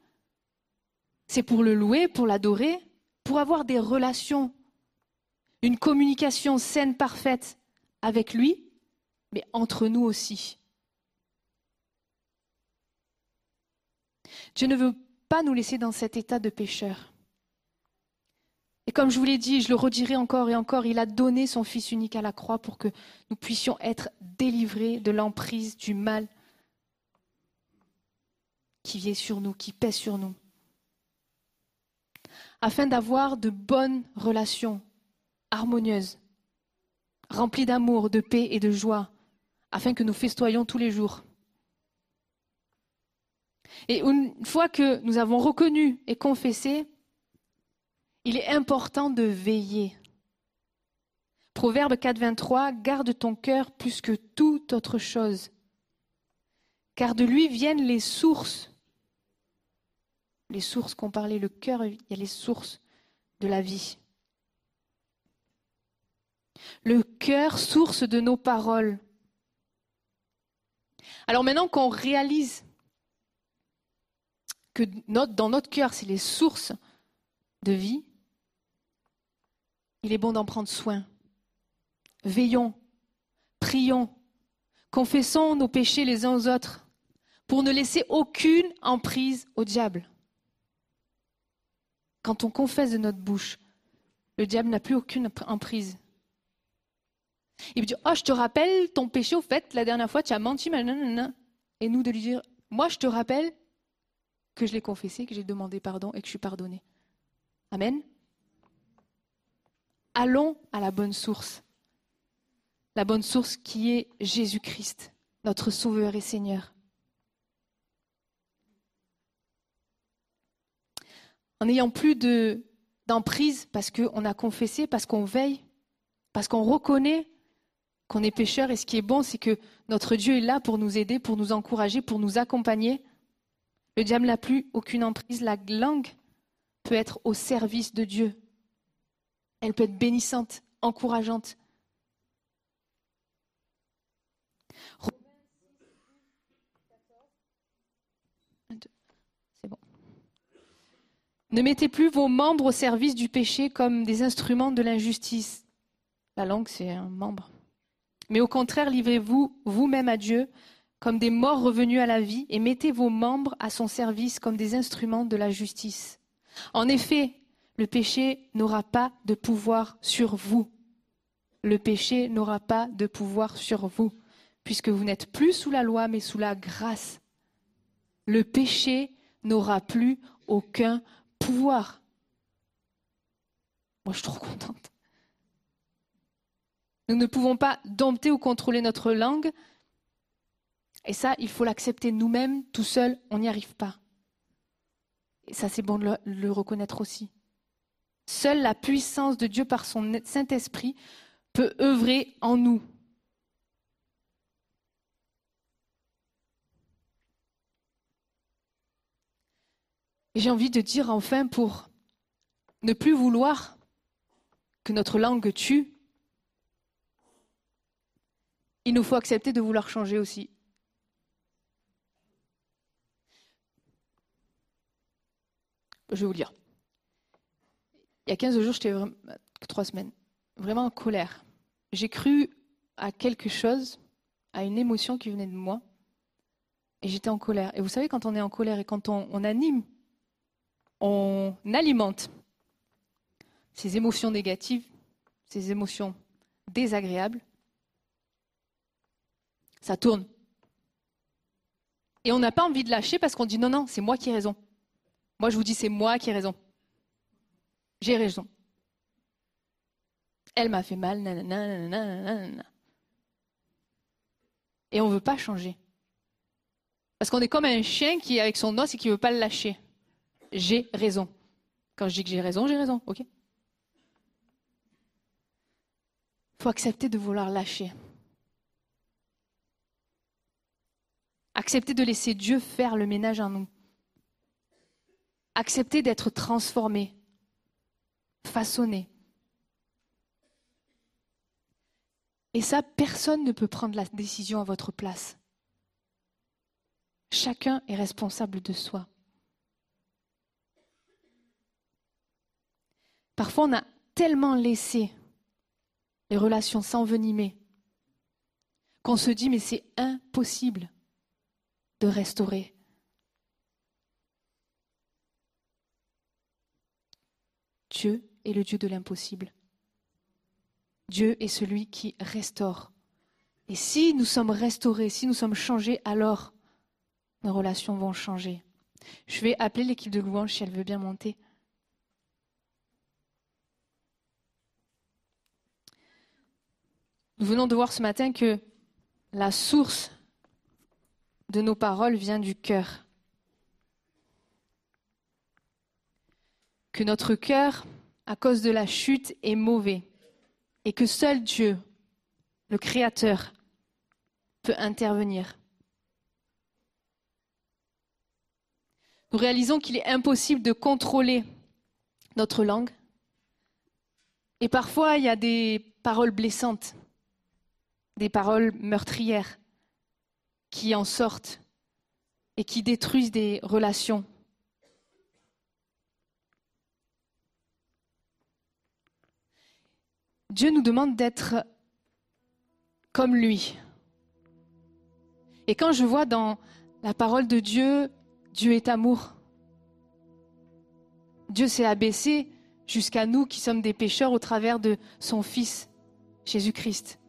c'est pour le louer, pour l'adorer, pour avoir des relations, une communication saine, parfaite avec lui, mais entre nous aussi. Dieu ne veut pas nous laisser dans cet état de pécheur. Et comme je vous l'ai dit, je le redirai encore et encore, il a donné son Fils unique à la croix pour que nous puissions être délivrés de l'emprise du mal qui vient sur nous, qui pèse sur nous. Afin d'avoir de bonnes relations harmonieuses, remplies d'amour, de paix et de joie, afin que nous festoyions tous les jours. Et une fois que nous avons reconnu et confessé, il est important de veiller. Proverbe 4, 23, garde ton cœur plus que toute autre chose, car de lui viennent les sources. Les sources qu'on parlait, le cœur, il y a les sources de la vie. Le cœur, source de nos paroles. Alors maintenant qu'on réalise que dans notre cœur, c'est les sources de vie, il est bon d'en prendre soin. Veillons, prions, confessons nos péchés les uns aux autres pour ne laisser aucune emprise au diable. Quand on confesse de notre bouche, le diable n'a plus aucune emprise. Il me dit Oh, je te rappelle ton péché, au fait, la dernière fois, tu as menti, Et nous de lui dire Moi, je te rappelle que je l'ai confessé, que j'ai demandé pardon et que je suis pardonné. Amen. Allons à la bonne source. La bonne source qui est Jésus-Christ, notre Sauveur et Seigneur. En n'ayant plus d'emprise parce qu'on a confessé, parce qu'on veille, parce qu'on reconnaît qu'on est pécheur. Et ce qui est bon, c'est que notre Dieu est là pour nous aider, pour nous encourager, pour nous accompagner. Le diable n'a plus aucune emprise. La langue peut être au service de Dieu. Elle peut être bénissante, encourageante. Ne mettez plus vos membres au service du péché comme des instruments de l'injustice. La langue, c'est un membre. Mais au contraire, livrez-vous vous-même à Dieu comme des morts revenus à la vie et mettez vos membres à son service comme des instruments de la justice. En effet, le péché n'aura pas de pouvoir sur vous. Le péché n'aura pas de pouvoir sur vous, puisque vous n'êtes plus sous la loi, mais sous la grâce. Le péché n'aura plus aucun pouvoir. Moi, je suis trop contente. Nous ne pouvons pas dompter ou contrôler notre langue. Et ça, il faut l'accepter nous-mêmes, tout seul, on n'y arrive pas. Et ça, c'est bon de le, reconnaître aussi. Seule la puissance de Dieu par son Saint-Esprit peut œuvrer en nous. Et j'ai envie de dire enfin pour ne plus vouloir que notre langue tue, il nous faut accepter de vouloir changer aussi. Je vais vous lire. Il y a 15 jours, j'étais vraiment, semaines, vraiment en colère. J'ai cru à quelque chose, à une émotion qui venait de moi, et j'étais en colère. Et vous savez, quand on est en colère et quand on anime, on alimente ces émotions négatives, ces émotions désagréables, ça tourne. Et on n'a pas envie de lâcher parce qu'on dit non, non, c'est moi qui ai raison. Moi, je vous dis, c'est moi qui ai raison. J'ai raison. Elle m'a fait mal, Et on ne veut pas changer. Parce qu'on est comme un chien qui est avec son os et qui ne veut pas le lâcher. J'ai raison. Quand je dis que j'ai raison, j'ai raison, ok Il faut accepter de vouloir lâcher. Accepter de laisser Dieu faire le ménage en nous accepter d'être transformé, façonné. Et ça, personne ne peut prendre la décision à votre place. Chacun est responsable de soi. Parfois, on a tellement laissé les relations s'envenimer qu'on se dit mais c'est impossible de restaurer. Dieu est le Dieu de l'impossible. Dieu est celui qui restaure. Et si nous sommes restaurés, si nous sommes changés, alors nos relations vont changer. Je vais appeler l'équipe de louange si elle veut bien monter. Nous venons de voir ce matin que la source de nos paroles vient du cœur. Que notre cœur, à cause de la chute, est mauvais et que seul Dieu, le Créateur, peut intervenir. Nous réalisons qu'il est impossible de contrôler notre langue. Et parfois, il y a des paroles blessantes, des paroles meurtrières qui en sortent et qui détruisent des relations. Dieu nous demande d'être comme lui. Et quand je vois dans la parole de Dieu, Dieu est amour. Dieu s'est abaissé jusqu'à nous qui sommes des pécheurs au travers de son Fils, Jésus-Christ.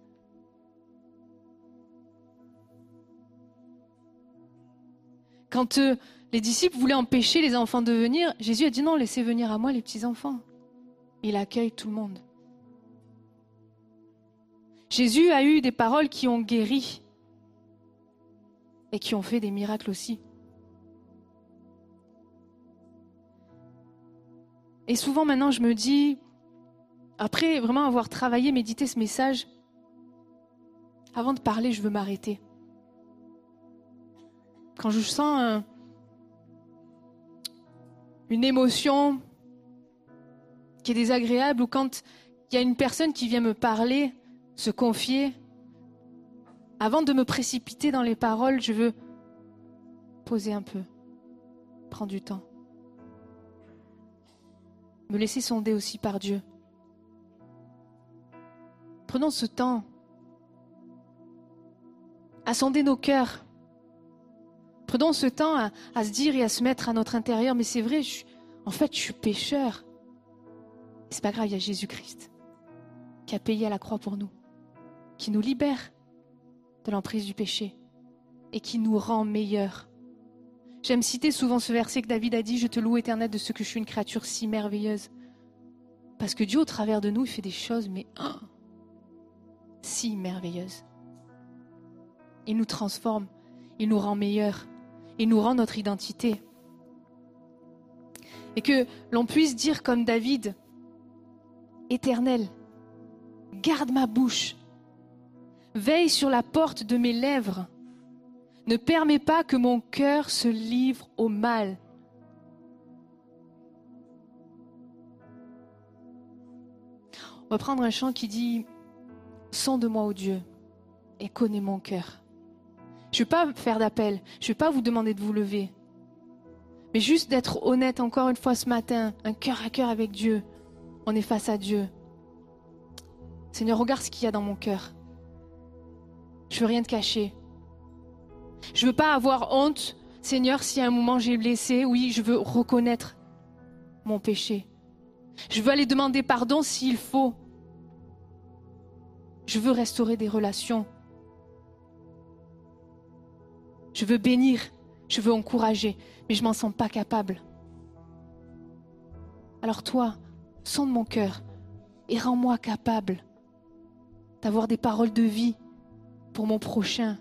Quand euh, les disciples voulaient empêcher les enfants de venir, Jésus a dit non, laissez venir à moi les petits-enfants. Il accueille tout le monde. Jésus a eu des paroles qui ont guéri et qui ont fait des miracles aussi. Et souvent maintenant, je me dis, après vraiment avoir travaillé, médité ce message, avant de parler, je veux m'arrêter. Quand je sens une émotion qui est désagréable ou quand il y a une personne qui vient me parler, se confier, avant de me précipiter dans les paroles, je veux poser un peu, prendre du temps me laisser sonder aussi par Dieu. Prenons ce temps à sonder nos cœurs. Prenons ce temps à, se dire et à se mettre à notre intérieur, mais c'est vrai, en fait, je suis pécheur. C'est pas grave, il y a Jésus-Christ qui a payé à la croix pour nous, qui nous libère de l'emprise du péché et qui nous rend meilleurs. J'aime citer souvent ce verset que David a dit, Je te loue éternel de ce que je suis une créature si merveilleuse. Parce que Dieu, au travers de nous, il fait des choses, mais oh, si merveilleuses. Il nous transforme, il nous rend meilleurs, il nous rend notre identité. Et que l'on puisse dire comme David, Éternel, garde ma bouche, veille sur la porte de mes lèvres ne permets pas que mon cœur se livre au mal. On va prendre un chant qui dit Sonde-moi, ô Dieu, et connais mon cœur. Je ne vais pas faire d'appel, je ne vais pas vous demander de vous lever, mais juste d'être honnête encore une fois ce matin, un cœur à cœur avec Dieu. On est face à Dieu. Seigneur, regarde ce qu'il y a dans mon cœur. Je veux rien te cacher. Je veux pas avoir honte, Seigneur, si à un moment j'ai blessé. Oui, je veux reconnaître mon péché. Je veux aller demander pardon s'il faut. Je veux restaurer des relations. Je veux bénir, je veux encourager, mais je m'en sens pas capable. Alors toi, sonde mon cœur et rends-moi capable d'avoir des paroles de vie pour mon prochain,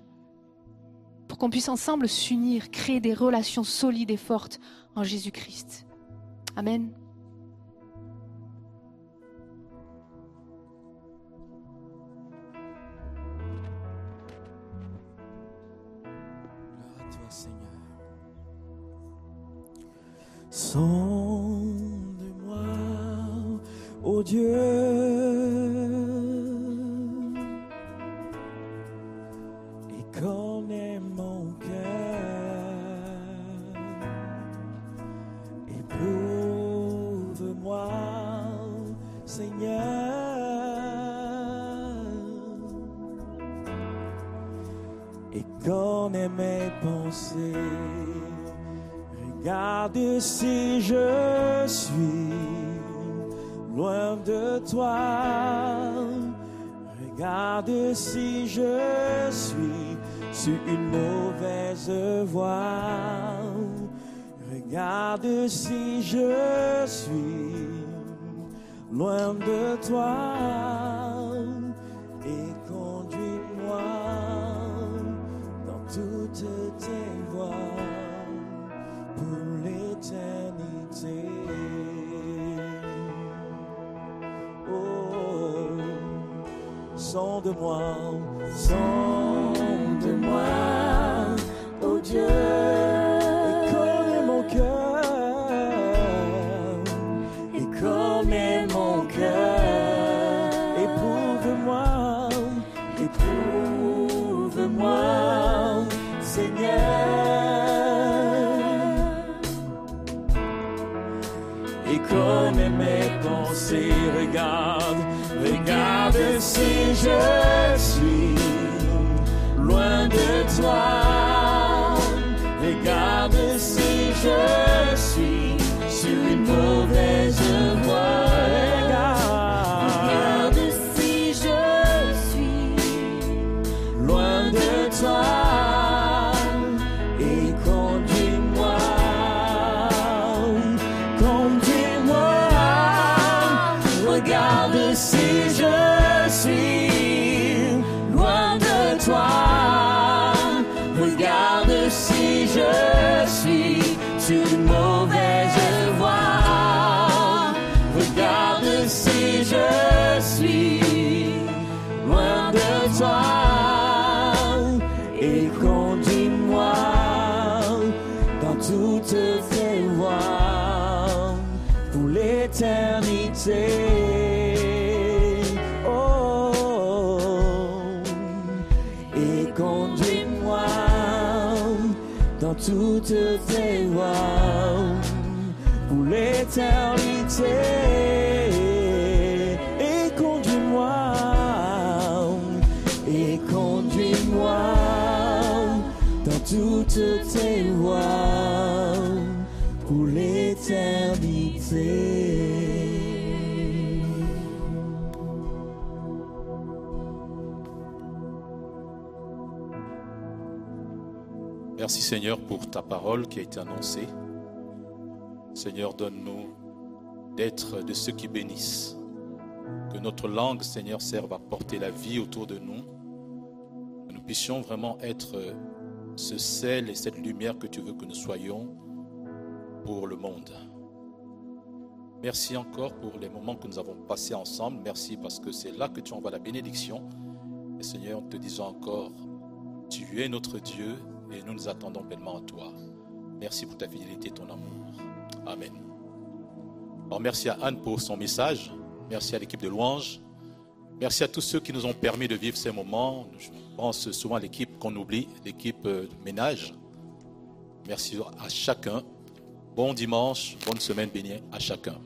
pour qu'on puisse ensemble s'unir, créer des relations solides et fortes en Jésus-Christ. Amen. Sonde-moi, ô Dieu. Si je suis loin de toi pour l'éternité. Merci Seigneur pour ta parole qui a été annoncée. Seigneur, donne-nous d'être de ceux qui bénissent. Que notre langue, Seigneur, serve à porter la vie autour de nous. Que nous puissions vraiment être ce sel et cette lumière que tu veux que nous soyons pour le monde. Merci encore pour les moments que nous avons passés ensemble. Merci parce que c'est là que tu envoies la bénédiction. Et Seigneur, nous te disons encore, tu es notre Dieu et nous nous attendons pleinement à toi. Merci pour ta fidélité et ton amour. Amen. Alors merci à Anne pour son message. Merci à l'équipe de louange. Merci à tous ceux qui nous ont permis de vivre ces moments. Souvent l'équipe qu'on oublie, l'équipe euh, ménage. Merci à chacun. Bon dimanche, bonne semaine bénie à chacun.